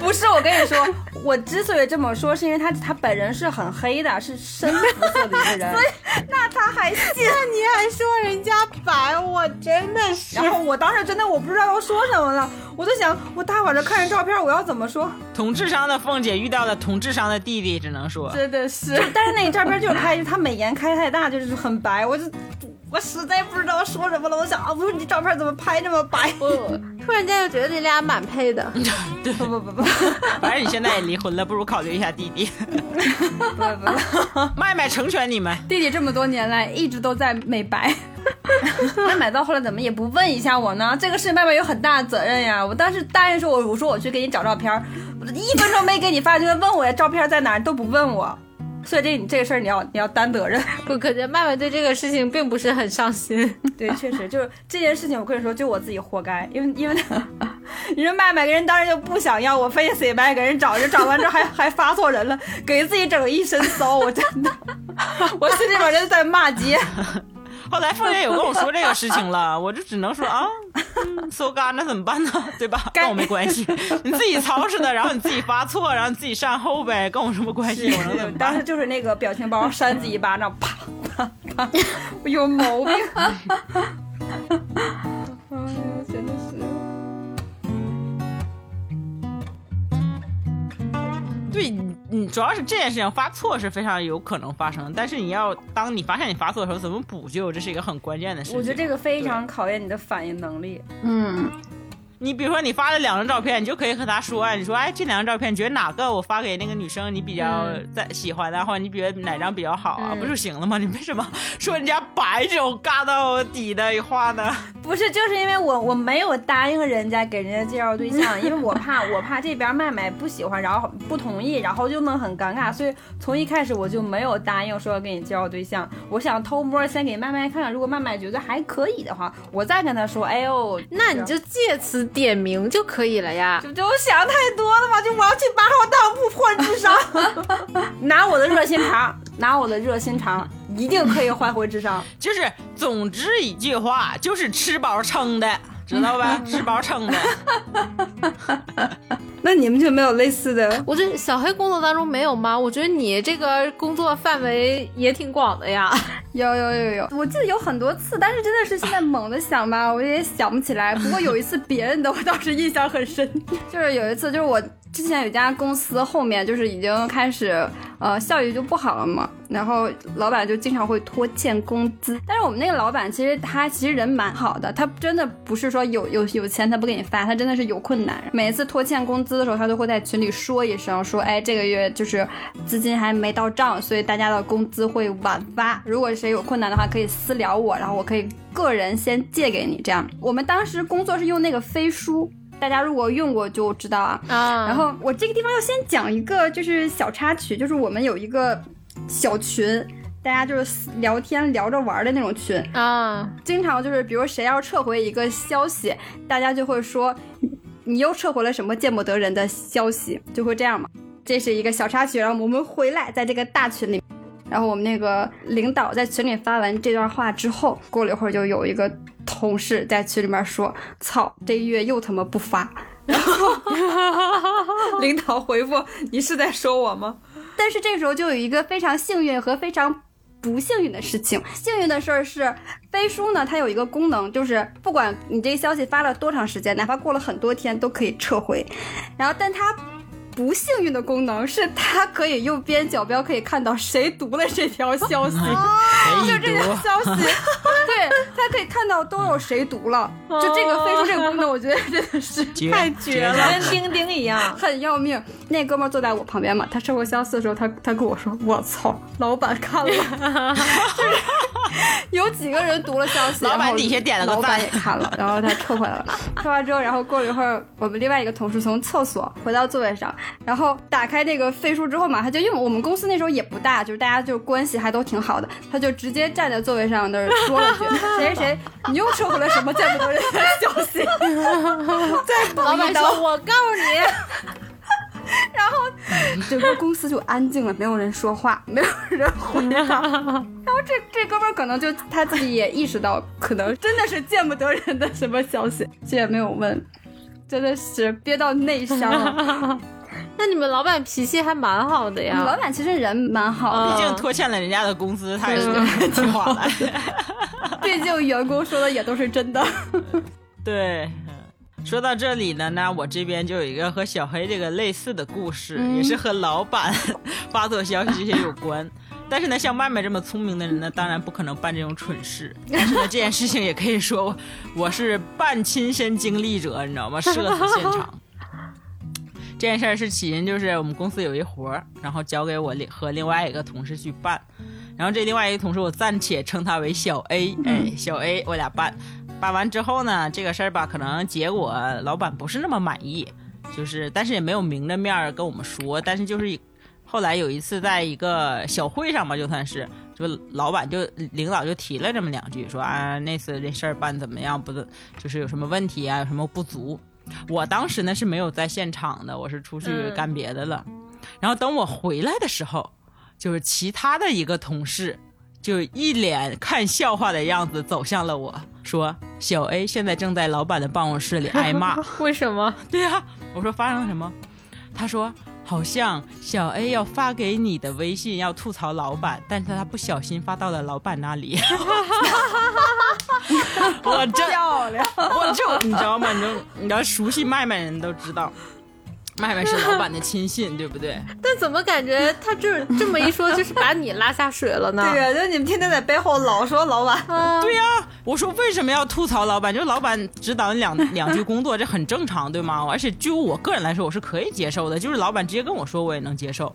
不是，我跟你说，我之所以这么说，是因为他他本人是很黑的，是深肤色的一个人。[LAUGHS] 那他还信？你还说人家白，我真的是然后我当时真的我不知道要说什么了，我在想，我大晚上看着照片，我要怎么说？同智商的凤姐遇到了同智商的弟弟，只能说真的是。[LAUGHS] 但是那个照片就是开，他美颜开太大，就是很白，我就我实在不知道说什么了。我想啊，我说你照片怎么拍这么白？我突然间就觉得你俩蛮配的。[LAUGHS] 不不不不 [LAUGHS] 反正你现在也离婚了，不如考虑一下弟弟。不不，麦麦成全你们。弟弟这么多年来一直都在美白，[LAUGHS] 那买到后来怎么也不问一下我呢？这个事麦麦有很大的责任呀。我当时答应说我我说我去给你找照片，我一分钟没给你发，就问我照片在哪儿都不问我。所以这这个事儿你要你要担责任。[LAUGHS] 不，可见麦麦对这个事情并不是很上心。对，确实就是这件事情，我跟你说，就我自己活该，因为因为你说麦麦给人当时就不想要，我非得死白给人找，人找完之后还还发错人了，给自己整一身骚，我真的，[LAUGHS] 我心里边真的在骂街。后来凤姐有跟我说这个事情了，我就只能说啊，馊干那怎么办呢？对吧？跟我没关系，你自己操持的，然后你自己发错，然后你自己善后呗，跟我什么关系？我能怎么办？当时就是那个表情包扇自己一巴掌，啪啪啪，有毛病。[LAUGHS] 对你，你主要是这件事情发错是非常有可能发生，但是你要当你发现你发错的时候，怎么补救，这是一个很关键的事情。我觉得这个非常考验你的反应能力。嗯。你比如说，你发了两张照片，你就可以和他说，你说，哎，这两张照片，你觉得哪个我发给那个女生你比较在喜欢的，或者你觉得哪张比较好啊？不就行了吗？你为什么说人家白这种尬到底的话呢？不是，就是因为我我没有答应人家给人家介绍对象，[LAUGHS] 因为我怕我怕这边麦麦不喜欢，然后不同意，然后就能很尴尬，所以从一开始我就没有答应说要给你介绍对象。我想偷摸先给麦麦看看，如果麦麦觉得还可以的话，我再跟他说，哎呦，那 [LAUGHS] 你就借此。点名就可以了呀，就就想太多了嘛，就我要去八号当铺破智商，[LAUGHS] 拿我的热心肠，拿我的热心肠，一定可以换回智商。[LAUGHS] 就是，总之一句话，就是吃饱撑的，知道吧？[LAUGHS] 吃饱撑的。[LAUGHS] 那你们就没有类似的？我这小黑工作当中没有吗？我觉得你这个工作范围也挺广的呀。有有有有，我记得有很多次，但是真的是现在猛的想吧，我也想不起来。不过有一次别人的，我倒是印象很深，就是有一次，就是我。之前有家公司后面就是已经开始，呃，效益就不好了嘛，然后老板就经常会拖欠工资。但是我们那个老板其实他其实人蛮好的，他真的不是说有 [LAUGHS] 有有钱他不给你发，他真的是有困难。每一次拖欠工资的时候，他都会在群里说一声，说，哎，这个月就是资金还没到账，所以大家的工资会晚发。如果谁有困难的话，可以私聊我，然后我可以个人先借给你。这样，我们当时工作是用那个飞书。大家如果用过就知道啊。啊，然后我这个地方要先讲一个就是小插曲，就是我们有一个小群，大家就是聊天聊着玩的那种群啊。经常就是比如谁要撤回一个消息，大家就会说你又撤回了什么见不得人的消息，就会这样嘛。这是一个小插曲，然后我们回来在这个大群里，然后我们那个领导在群里发完这段话之后，过了一会儿就有一个。同事在群里面说：“操，这月又他妈不发。” [LAUGHS] 然后领导回复：“你是在说我吗？”但是这时候就有一个非常幸运和非常不幸运的事情。幸运的事儿是，飞书呢，它有一个功能，就是不管你这个消息发了多长时间，哪怕过了很多天，都可以撤回。然后，但它。不幸运的功能是，它可以右边角标可以看到谁读了这条消息，[LAUGHS] [LAUGHS] 就这条消息，对，它可以看到都有谁读了。就这个飞书这个功能，我觉得真的是太绝了，跟钉钉一样，很要命。那哥们坐在我旁边嘛，他撤回消息的时候，他他跟我说：“我操，老板看了。”有几个人读了消息，老板底下点了个赞，老板也看了，然后他撤回来了。撤完之后，然后过了一会儿，我们另外一个同事从厕所回到座位上。然后打开那个飞书之后嘛，他就因为我们公司那时候也不大，就是大家就关系还都挺好的，他就直接站在座位上那儿说了句：“谁谁谁，你又撤回了什么见不得人的消息？” [LAUGHS] 再老板说：“我告诉你。”然后整个公司就安静了，没有人说话，没有人回答。[LAUGHS] 然后这这哥们可能就他自己也意识到，可能真的是见不得人的什么消息，这也没有问，真的是憋到内伤了。[LAUGHS] [LAUGHS] 那你们老板脾气还蛮好的呀？老板其实人蛮好的，毕竟拖欠了人家的工资，他也是听话 [LAUGHS] 的。[LAUGHS] 毕竟员工说的也都是真的。对，说到这里呢，那我这边就有一个和小黑这个类似的故事，也是和老板发错消息这些有关。但是呢，像麦麦这么聪明的人呢，当然不可能办这种蠢事。但是呢，这件事情也可以说我是半亲身经历者，你知道吗？社死现场。这件事儿是起因，就是我们公司有一活儿，然后交给我另和另外一个同事去办，然后这另外一个同事我暂且称他为小 A，哎，小 A，我俩办，办完之后呢，这个事儿吧，可能结果老板不是那么满意，就是但是也没有明着面跟我们说，但是就是后来有一次在一个小会上吧，就算是，就老板就领导就提了这么两句，说啊那次这事儿办怎么样？不是就是有什么问题啊，有什么不足？我当时呢是没有在现场的，我是出去干别的了。然后等我回来的时候，就是其他的一个同事就一脸看笑话的样子走向了我，说小 A 现在正在老板的办公室里挨骂。[LAUGHS] 为什么？[LAUGHS] 对呀、我说发生了什么？他说好像小 A 要发给你的微信要吐槽老板，但是他不小心发到了老板那里。[LAUGHS] 我这漂亮，我就你知道吗？你就你要熟悉麦麦人都知道，麦麦是老板的亲信，对不对？[LAUGHS] 但怎么感觉他这 [LAUGHS] 这么一说，就是把你拉下水了呢？对呀，就你们天天在背后老说老板，[LAUGHS] 对呀、我说为什么要吐槽老板？就是老板指导你两两句工作，这很正常，对吗？而且就我个人来说，我是可以接受的，就是老板直接跟我说，我也能接受。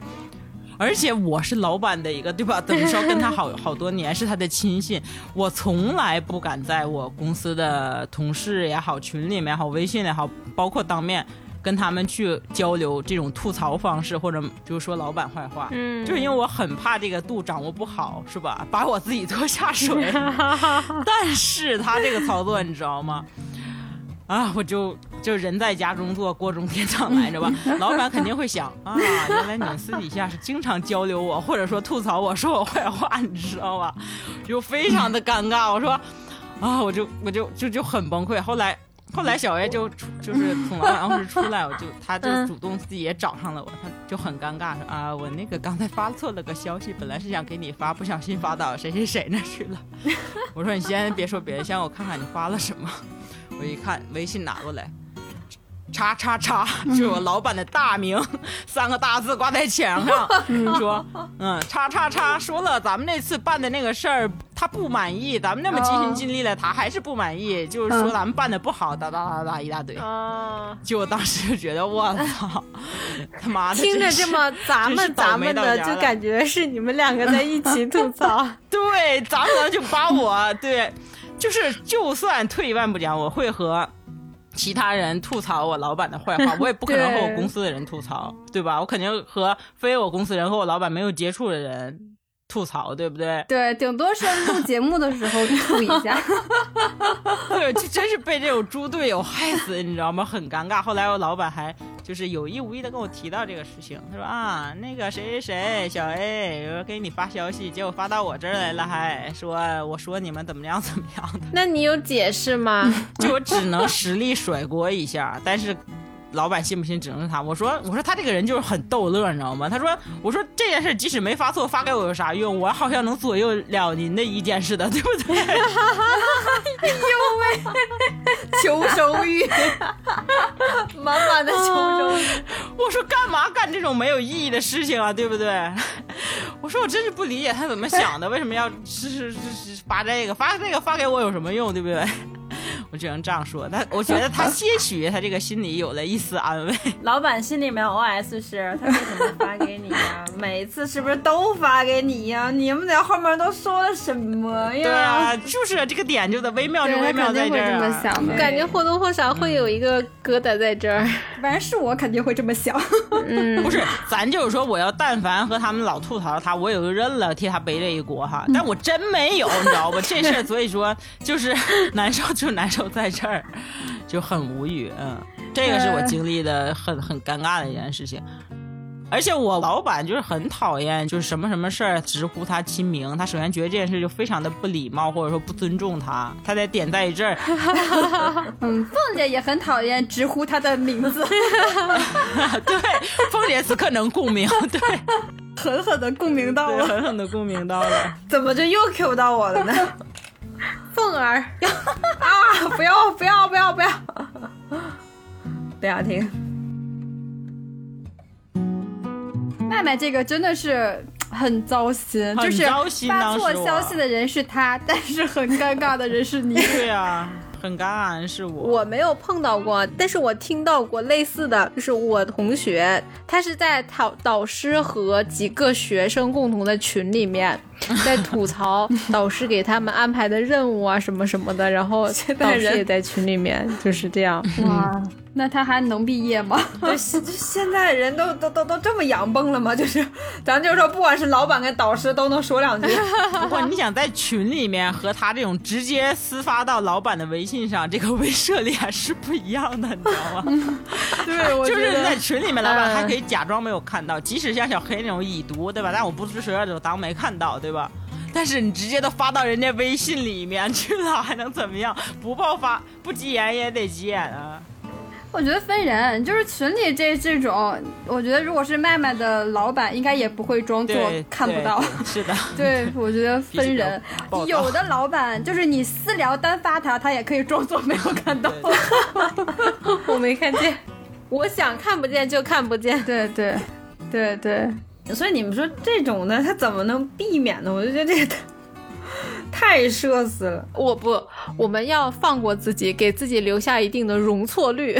而且我是老板的一个，对吧？怎么说跟他好好多年，是他的亲信，我从来不敢在我公司的同事也好、群里面也好、微信也好，包括当面跟他们去交流这种吐槽方式，或者就是说老板坏话。嗯就是因为我很怕这个度掌握不好，是吧？把我自己拖下水。[LAUGHS] 但是他这个操作，你知道吗？啊，我就就人在家中坐，锅中天上来，着吧？[LAUGHS] 老板肯定会想啊，原来你们私底下是经常交流我，或者说吐槽我，说我坏话，你知道吧？就非常的尴尬。我说啊，我就我就就就很崩溃。后来后来小 A 就出就是从办公室出来，我就他就主动自己也找上了我，他就很尴尬说啊，我那个刚才发错了个消息，本来是想给你发，不小心发到谁谁谁那去了。[LAUGHS] 我说你先别说别的，先让我看看你发了什么。我一看微信拿过来，叉叉叉，就是我老板的大名，[LAUGHS] 三个大字挂在墙上，说，嗯，叉叉叉说了，咱们那次办的那个事儿，他不满意，咱们那么尽心尽力了，他还是不满意，就是说咱们办的不好，哒哒哒哒一大堆。啊，就我当时就觉得，我操，[LAUGHS] 他妈的，听着这么咱们咱们的，就感觉是你们两个在一起吐槽。[LAUGHS] 对，咱们就把我对，就是就算退一万步讲，我会和其他人吐槽我老板的坏话，我也不可能和我公司的人吐槽，对吧？我肯定和非我公司人和我老板没有接触的人吐槽，对不对？对，顶多是录节目的时候吐一下。[LAUGHS] 对，就真是被这种猪队友害死，你知道吗？很尴尬。后来我老板还就是有意无意的跟我提到这个事情，他说啊，那个谁谁谁小 A 我给你发消息，结果发到我这儿来了，还说我说你们怎么样怎么样的。那你有解释吗？[LAUGHS] 就我只能实力甩锅一下，但是老板信不信只能是他。我说我说他这个人就是很逗乐，你知道吗？他说我说这件事即使没发错，发给我有啥用？我好像能左右了您的意见似的，对不对？求生欲，满满的求生欲。[LAUGHS] 我说干嘛干这种没有意义的事情啊，对不对？我说我真是不理解他怎么想的，为什么要是是是是发这个发这个发给我有什么用，对不对？我只能这样说，他我觉得他些许他这个心里有了一丝安慰。[LAUGHS] 老板心里面 OS 是：他为什么发给你呀？每次是不是都发给你呀？你们在后面都说了什么呀？对啊，就是这个点就在微妙，就对他微妙肯定会这在这儿、啊。么想的。感觉或多或少会有一个疙瘩在这儿。反正是我肯定会这么想。嗯，[LAUGHS] 不是，咱就是说，我要但凡和他们老吐槽他，我也就认了，替他背这一锅哈。但我真没有，你知道吧？这事儿，所以说就是 [LAUGHS] 难受，就难受 [LAUGHS] 在这儿，就很无语。嗯，这个是我经历的很很尴尬的一件事情。而且我老板就是很讨厌，就是什么什么事儿直呼他亲名。他首先觉得这件事就非常的不礼貌，或者说不尊重他。他得点在这儿，[LAUGHS] 嗯，凤姐也很讨厌直呼他的名字，[LAUGHS] 对，凤姐此刻能共鸣，对，狠狠的共鸣到，了。狠狠的共鸣到了。怎么就又 Q 到我了呢？凤儿，[LAUGHS] 啊！不要不要不要不要！不要听。麦麦这个真的是很糟心，很就是发错消息的人是他，但是很尴尬的人是你。[LAUGHS] 对啊、很尴尬的是我。我没有碰到过，但是我听到过类似的，就是我同学，他是在导导师和几个学生共同的群里面，在吐槽导师给他们安排的任务啊什么什么的，然后导师也在群里面就是这样。哇，那他还能毕业吗？对，现现在人都都都都这么洋崩了吗？就是咱就说，不管是老板跟导师都能说两句。[LAUGHS] 不过你想在群里面和他这种直接私发到老板的微信上，这个威慑力还是不一样的，你知道吗？[LAUGHS] 对，我就是在群里面，老板还可以假装没有看到，即使像小黑那种已读，对吧？但我不吱声就当没看到，对吧？但是你直接都发到人家微信里面去了，还能怎么样？不爆发 [LAUGHS] 不急眼也得急眼啊！我觉得分人，就是群里这这种，我觉得如果是麦麦的老板，应该也不会装作看不到。是的，[LAUGHS] 对，我觉得分人，[LAUGHS] 有的老板就是你私聊单发他，他也可以装作没有看到。我没看见，我想看不见就看不见。对对对对。所以你们说这种的他怎么能避免呢？我就觉得这个太 [LAUGHS] 社死了。我不，我们要放过自己，给自己留下一定的容错率。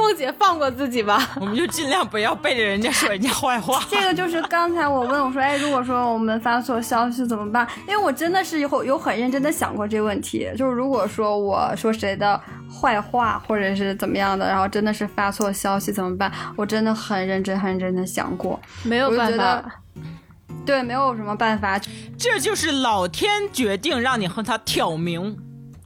凤姐放过自己吧，[LAUGHS] 我们就尽量不要背着人家说人家坏话。[LAUGHS] 这个就是刚才我问我说，哎，如果说我们发错消息怎么办？因为我真的是有有很认真的想过这个问题，就是如果说我说谁的坏话或者是怎么样的，然后真的是发错消息怎么办？我真的很认真很认真的想过，没有办法，对，没有什么办法，这就是老天决定让你和他挑明，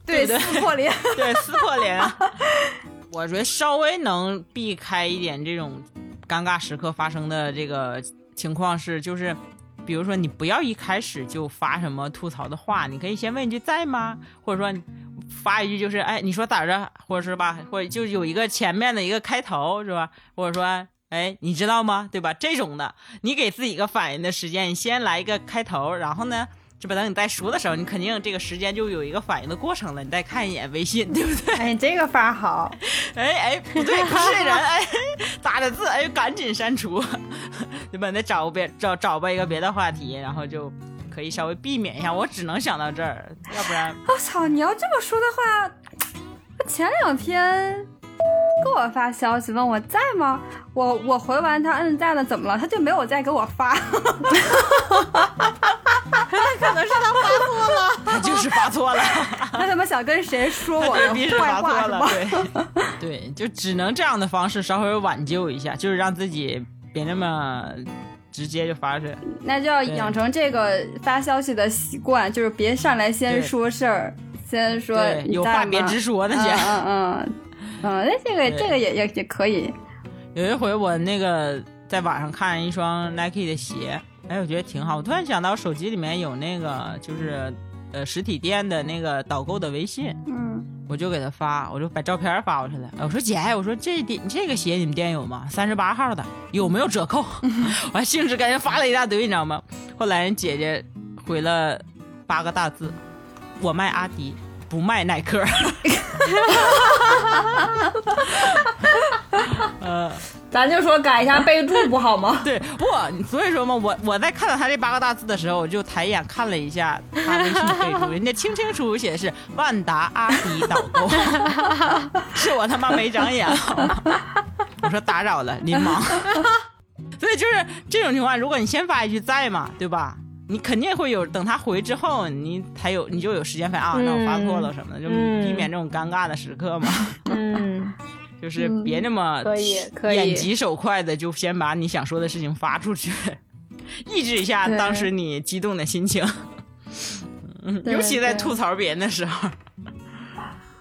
对撕破脸，对撕破脸。[LAUGHS] 我觉得稍微能避开一点这种尴尬时刻发生的这个情况是，就是比如说你不要一开始就发什么吐槽的话，你可以先问一句在吗？或者说发一句就是哎你说咋着？或者是吧，或者就有一个前面的一个开头是吧？或者说哎你知道吗？对吧？这种的你给自己一个反应的时间，你先来一个开头，然后呢？这不等你再说的时候，你肯定这个时间就有一个反应的过程了。你再看一眼微信，对不对？哎，这个法好。哎哎，不对，不是人。哎，打的字？哎，赶紧删除，对吧？再找别找找吧一个别的话题，然后就可以稍微避免一下。我只能想到这儿，要不然……我操！你要这么说的话，我前两天给我发消息问我在吗？我我回完他摁在了，怎么了？他就没有再给我发。[LAUGHS] [LAUGHS] 可能是他发错了，[LAUGHS] 他就是发错了。他他妈想跟谁说我的坏话了？[LAUGHS] 对，对，就只能这样的方式稍微挽救一下，就是让自己别那么直接就发出来。那就要养成这个发消息的习惯，就是别上来先说事儿，先说有话别直说那些。嗯嗯嗯，那这个这个也也也可以。有一回我那个在网上看一双 Nike 的鞋。哎，我觉得挺好。我突然想到，手机里面有那个，就是呃实体店的那个导购的微信，嗯，我就给他发，我就把照片发过去了。我说姐，我说这店这个鞋你们店有吗？三十八号的有没有折扣？[LAUGHS] 我还兴致赶紧发了一大堆，你知道吗？后来人姐姐回了八个大字：我卖阿迪，不卖耐克。[LAUGHS] 呃。咱就说改一下备注不好吗？[LAUGHS] 对，不，所以说嘛，我我在看到他这八个大字的时候，我就抬眼看了一下他微信备注，人家清清楚楚写的是万达阿迪导购，[LAUGHS] 是我他妈没长眼，我说打扰了，您忙。所以就是这种情况，如果你先发一句在嘛，对吧？你肯定会有等他回之后，你才有你就有时间反啊，那我发错了什么的，就避免这种尴尬的时刻嘛。嗯。[LAUGHS] 就是别那么可以可以。眼疾手快的，就先把你想说的事情发出去，[LAUGHS] 抑制一下当时你激动的心情，[LAUGHS] 尤其在吐槽别人的时候。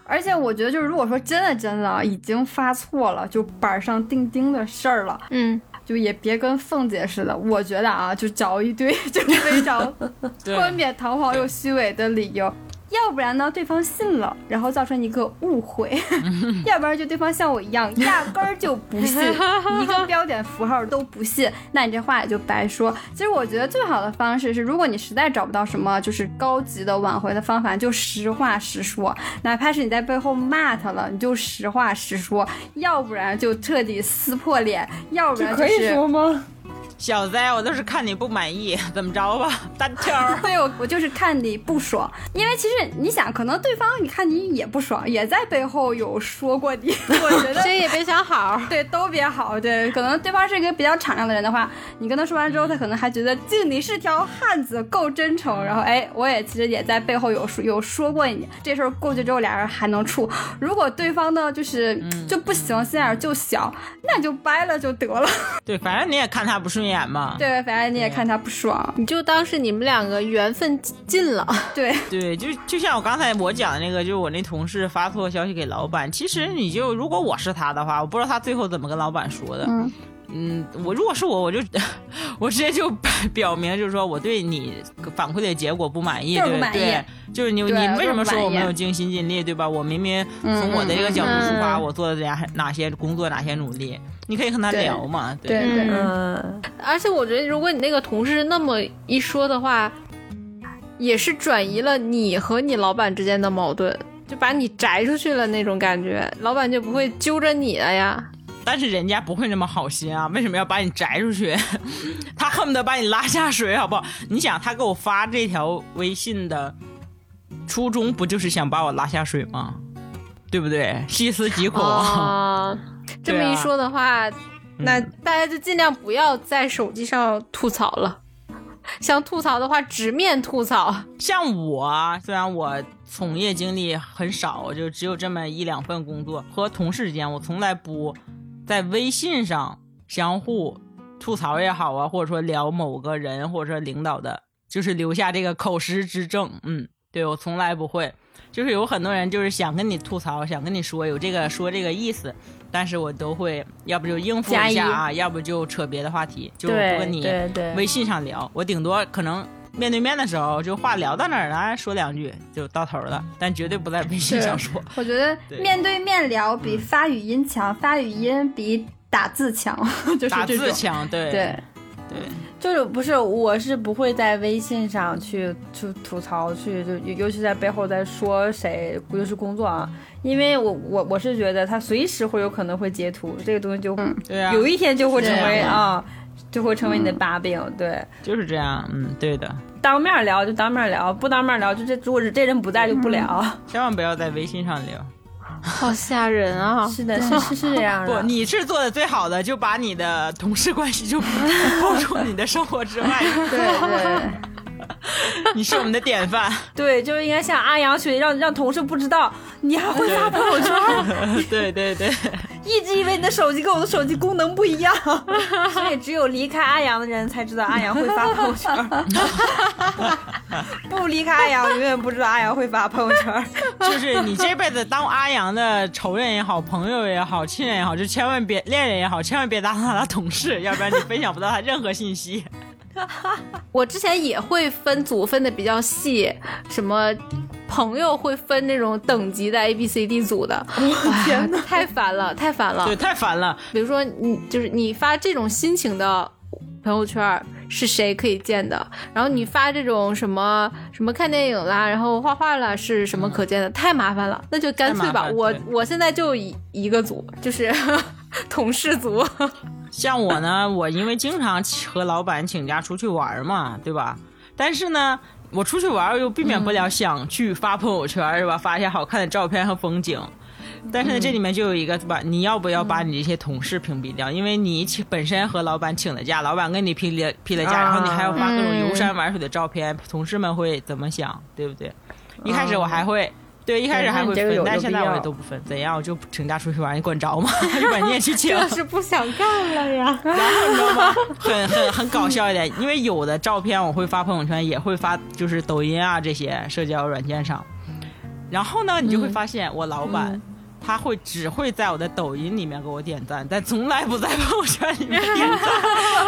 而且我觉得，就是如果说真的真的已经发错了，就板上钉钉的事儿了，嗯，就也别跟凤姐似的。我觉得啊，就找一堆 [LAUGHS] 就是非常 [LAUGHS] 冠冕堂皇又虚伪的理由。要不然呢，对方信了，然后造成一个误会；[LAUGHS] 要不然就对方像我一样，[LAUGHS] 压根儿就不信，[LAUGHS] 一个标点符号都不信，那你这话也就白说。其实我觉得最好的方式是，如果你实在找不到什么就是高级的挽回的方法，就实话实说，哪怕是你在背后骂他了，你就实话实说；要不然就彻底撕破脸；要不然就是可以说吗？小子，我都是看你不满意，[LAUGHS] 怎么着吧？单挑。[LAUGHS] 对，我我就是看你不爽，因为其实你想，可能对方你看你也不爽，也在背后有说过你。[LAUGHS] 我觉得谁也别想好，对，都别好。对，可能对方是一个比较敞亮的人的话，你跟他说完之后，他可能还觉得敬你是条汉子，够真诚。然后哎，我也其实也在背后有说有说过你，这事儿过去之后俩人还能处。如果对方呢就是就不行，心眼就小，那就掰了就得了。对，反正你也看他不顺眼。嘛，对，反正你也看他不爽，你就当是你们两个缘分尽了。[LAUGHS] 对对，就就像我刚才我讲的那个，就是我那同事发错消息给老板。其实你就如果我是他的话，我不知道他最后怎么跟老板说的。嗯嗯，我如果是我，我就我直接就表明，就是说我对你反馈的结果不满意，对不对，就是你你为什么说我没有尽心尽力，对吧？我明明从我的这个角度出发，我做的哪哪些工作，哪些努力。你可以和他聊嘛，对对，嗯，而且我觉得，如果你那个同事那么一说的话，也是转移了你和你老板之间的矛盾，就把你摘出去了那种感觉，老板就不会揪着你了呀。但是人家不会那么好心啊，为什么要把你摘出去？[LAUGHS] 他恨不得把你拉下水，好不好？你想，他给我发这条微信的初衷，不就是想把我拉下水吗？对不对？细思极恐啊。[LAUGHS] 这么一说的话，那大家就尽量不要在手机上吐槽了。[LAUGHS] 想吐槽的话，直面吐槽。像我，虽然我从业经历很少，就只有这么一两份工作，和同事之间，我从来不在微信上相互吐槽也好啊，或者说聊某个人或者说领导的，就是留下这个口实之证。嗯，对我从来不会。就是有很多人就是想跟你吐槽，想跟你说有这个说这个意思。但是我都会，要不就应付一下啊，要不就扯别的话题，就不跟你微信上聊。我顶多可能面对面的时候，就话聊到哪儿了，说两句就到头了，但绝对不在微信上说。我觉得面对面聊比发语音强，发语音比打字强，[LAUGHS] 就是打字强，对对。对。就是不是，我是不会在微信上去去吐槽，去就尤其在背后在说谁，尤其是工作啊，因为我我我是觉得他随时会有可能会截图，这个东西就有一天就会成为啊，就会成为你的把柄，对，就是这样，嗯，对的，当面聊就当面聊，不当面聊就这如果是这人不在就不聊，千万不要在微信上聊。好吓人啊！[LAUGHS] 是的，是是是这样的。[LAUGHS] 不，你是做的最好的，就把你的同事关系就 [LAUGHS] 抛出你的生活之外。对对，[LAUGHS] 你是我们的典范。[LAUGHS] 对，就是应该像阿阳学让让同事不知道你还会发朋友圈。对 [LAUGHS] 对对。一直以为你的手机跟我的手机功能不一样，所以只有离开阿阳的人才知道阿阳会发朋友圈。不离开阿阳，永远不知道阿阳会发朋友圈。就是你这辈子当阿阳的仇人也好，朋友也好，亲人也好，就千万别恋人也好，千万别当他的同事，要不然你分享不到他任何信息。[LAUGHS] 我之前也会分组分的比较细，什么朋友会分那种等级的 A B C D 组的，天哪，太烦了，太烦了，对，太烦了。比如说你就是你发这种心情的朋友圈是谁可以见的？然后你发这种什么什么看电影啦，然后画画啦是什么可见的？太麻烦了，那就干脆吧，我我现在就一一个组，就是 [LAUGHS] 同事组。[LAUGHS] 像我呢，我因为经常和老板请假出去玩嘛，对吧？但是呢，我出去玩又避免不了想去发朋友圈，是吧？发一些好看的照片和风景。但是呢，这里面就有一个，对吧？你要不要把你这些同事屏蔽掉？因为你请本身和老板请了假，老板跟你批了批了假，然后你还要发各种游山玩水的照片，同事们会怎么想？对不对？一开始我还会。对，一开始还会分，但现在我也都不分。怎样，我就请假出去玩，你管着吗？[LAUGHS] 就把你也去 [LAUGHS] 请。就是不想干了呀。然后你知道吗？很很很搞笑一点，因为有的照片我会发朋友圈，也会发，就是抖音啊这些社交软件上。然后呢，你就会发现我老板。他会只会在我的抖音里面给我点赞，但从来不在朋友圈里面点赞。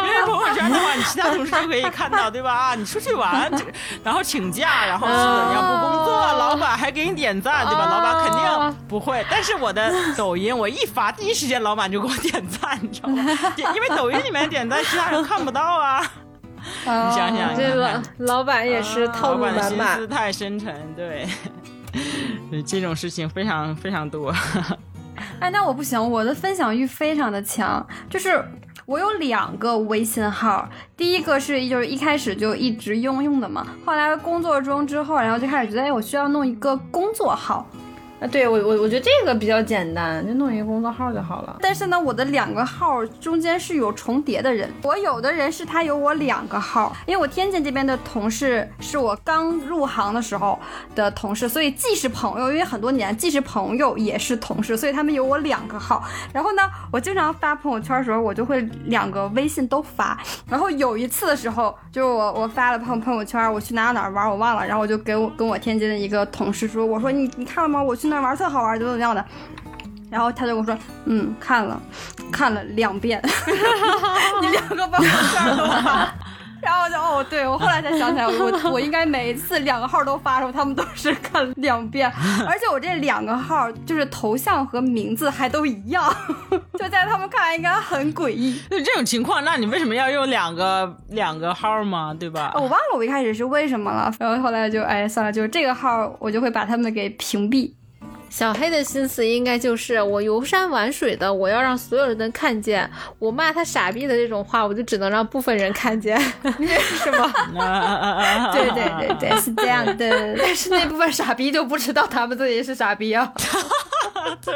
因为朋友圈的话，你其他同事都可以看到，对吧？啊，你出去玩，[LAUGHS] 然后请假，然后是你要不工作，老板还给你点赞，对吧？老板肯定不会。但是我的抖音，我一发，第一时间老板就给我点赞，你知道吗？因为抖音里面点赞，其他人看不到啊。你想想，这个老板也是套路满满，心思太深沉，对。这种事情非常非常多，[LAUGHS] 哎，那我不行，我的分享欲非常的强，就是我有两个微信号，第一个是就是一开始就一直用用的嘛，后来工作中之后，然后就开始觉得，哎，我需要弄一个工作号。啊，对我我我觉得这个比较简单，就弄一个工作号就好了。但是呢，我的两个号中间是有重叠的人。我有的人是他有我两个号，因为我天津这边的同事是我刚入行的时候的同事，所以既是朋友，因为很多年既是朋友也是同事，所以他们有我两个号。然后呢，我经常发朋友圈的时候，我就会两个微信都发。然后有一次的时候，就我我发了朋朋友圈，我去哪哪玩我忘了，然后我就给我跟我天津的一个同事说，我说你你看了吗？我去。那玩特好玩，怎么怎么样的，然后他就跟我说，嗯，看了，看了两遍，[LAUGHS] 你两个朋友圈都发，然后就哦，对我后来才想起来，我我应该每一次两个号都发的时候，他们都是看两遍，而且我这两个号就是头像和名字还都一样，[LAUGHS] 就在他们看来应该很诡异。那这种情况，那你为什么要用两个两个号吗？对吧？我忘了我一开始是为什么了，然后后来就哎算了，就是这个号我就会把他们给屏蔽。小黑的心思应该就是我游山玩水的，我要让所有人都看见。我骂他傻逼的这种话，我就只能让部分人看见，[LAUGHS] 是吗？对对对对，是这样的。[LAUGHS] 但是那部分傻逼就不知道他们自己是傻逼啊。[LAUGHS] 对，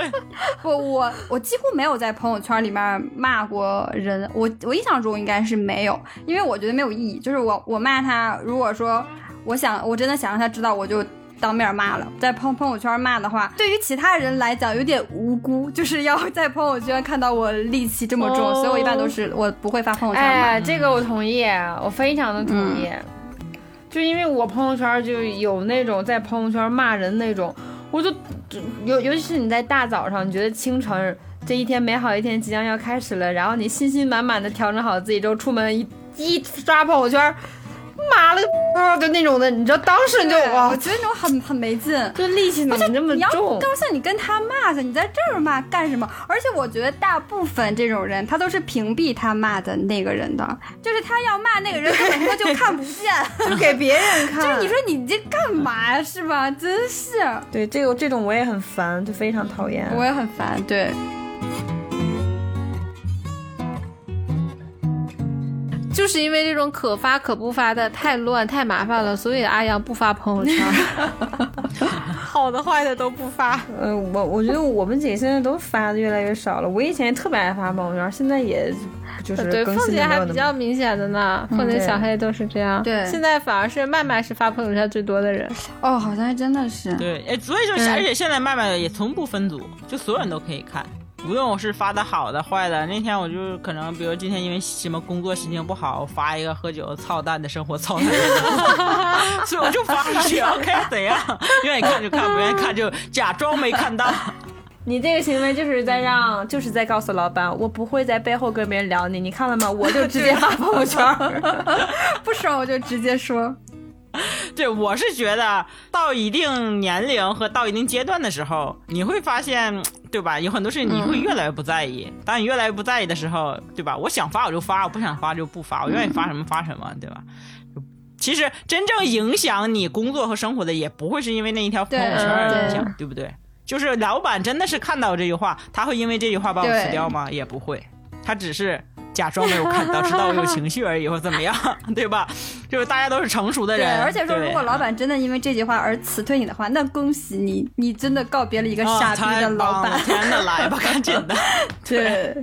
我我我几乎没有在朋友圈里面骂过人，我我印象中应该是没有，因为我觉得没有意义。就是我我骂他，如果说我想我真的想让他知道，我就。当面骂了，在朋朋友圈骂的话，对于其他人来讲有点无辜，就是要 [LAUGHS] 在朋友圈看到我戾气这么重，所以我一般都是我不会发朋友圈哎，这个我同意，我非常的同意。就因为我朋友圈就有那种在朋友圈骂人那种，我就尤尤其是你在大早上，你觉得清晨这一天美好一天即将要开始了，然后你信心满满的调整好自己之后出门一一刷朋友圈。妈了啊，就那种的，你知道当时就哇，我觉得那种很很没劲，就力气怎么这么重？你要高兴，你跟他骂去，你在这儿骂干什么？而且我觉得大部分这种人，他都是屏蔽他骂的那个人的，就是他要骂那个人，根本就看不见，[LAUGHS] 就给别人看。就是你说你这干嘛呀？是吧？真是。对这个这种我也很烦，就非常讨厌。我也很烦，对。就是因为这种可发可不发的太乱太麻烦了，所以阿阳不发朋友圈，好的坏的都不发。嗯，我我觉得我们姐现在都发的越来越少了。我以前也特别爱发朋友圈，现在也就是对凤姐还比较明显的呢，凤姐小黑都是这样。对，现在反而是麦麦是发朋友圈最多的人。哦，好像还真的是。对，哎，所以就而且现在麦麦也从不分组，就所有人都可以看。无论我是发的好的坏的，那天我就可能，比如今天因为什么工作心情不好，发一个喝酒操蛋的生活操蛋，[LAUGHS] 所以我就发出去，OK 怎样？愿意看就看，不愿意看就假装没看到。你这个行为就是在让，[LAUGHS] 就是在告诉老板，我不会在背后跟别人聊你，你看了吗？我就直接发朋友圈，[LAUGHS] 不爽我就直接说。[LAUGHS] 对，我是觉得到一定年龄和到一定阶段的时候，你会发现，对吧？有很多事情你会越来越不在意。当你越来越不在意的时候，对吧？我想发我就发，我不想发就不发，我愿意发什么发什么，对吧？其实真正影响你工作和生活的，也不会是因为那一条朋友圈而影响，对不对？就是老板真的是看到这句话，他会因为这句话把我辞掉吗？也不会，他只是。假装没有看到，知道我有情绪而已，或怎么样，[LAUGHS] 对吧？就是大家都是成熟的人。而且说，如果老板真的因为这句话而辞退你的话，那恭喜你，你真的告别了一个傻逼的老板。天哪，来吧，[LAUGHS] 赶紧的。对，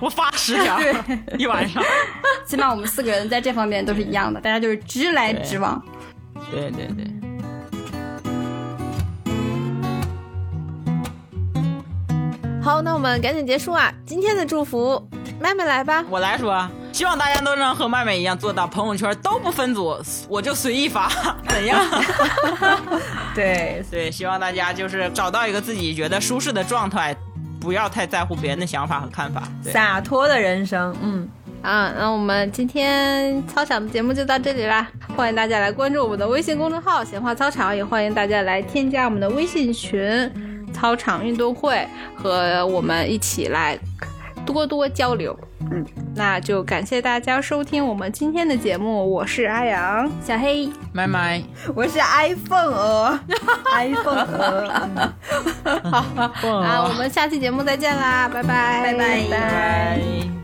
我发十条，一晚上。起码我们四个人在这方面都是一样的，大家就是直来直往。对对对。好，那我们赶紧结束啊！今天的祝福。麦麦来吧，我来说，希望大家都能和麦麦一样做到朋友圈都不分组，我就随意发，[LAUGHS] 怎样？[LAUGHS] 对对，希望大家就是找到一个自己觉得舒适的状态，不要太在乎别人的想法和看法，洒脱的人生。嗯，啊，那我们今天操场的节目就到这里啦，欢迎大家来关注我们的微信公众号“闲话操场”，也欢迎大家来添加我们的微信群“操场运动会”，和我们一起来。多多交流，嗯，那就感谢大家收听我们今天的节目。我是阿阳，小黑，麦麦，我是 iPhone 鹅，[LAUGHS] iPhone 鹅，[LAUGHS] 好，啊，我们下期节目再见啦，拜。拜，拜。拜，拜。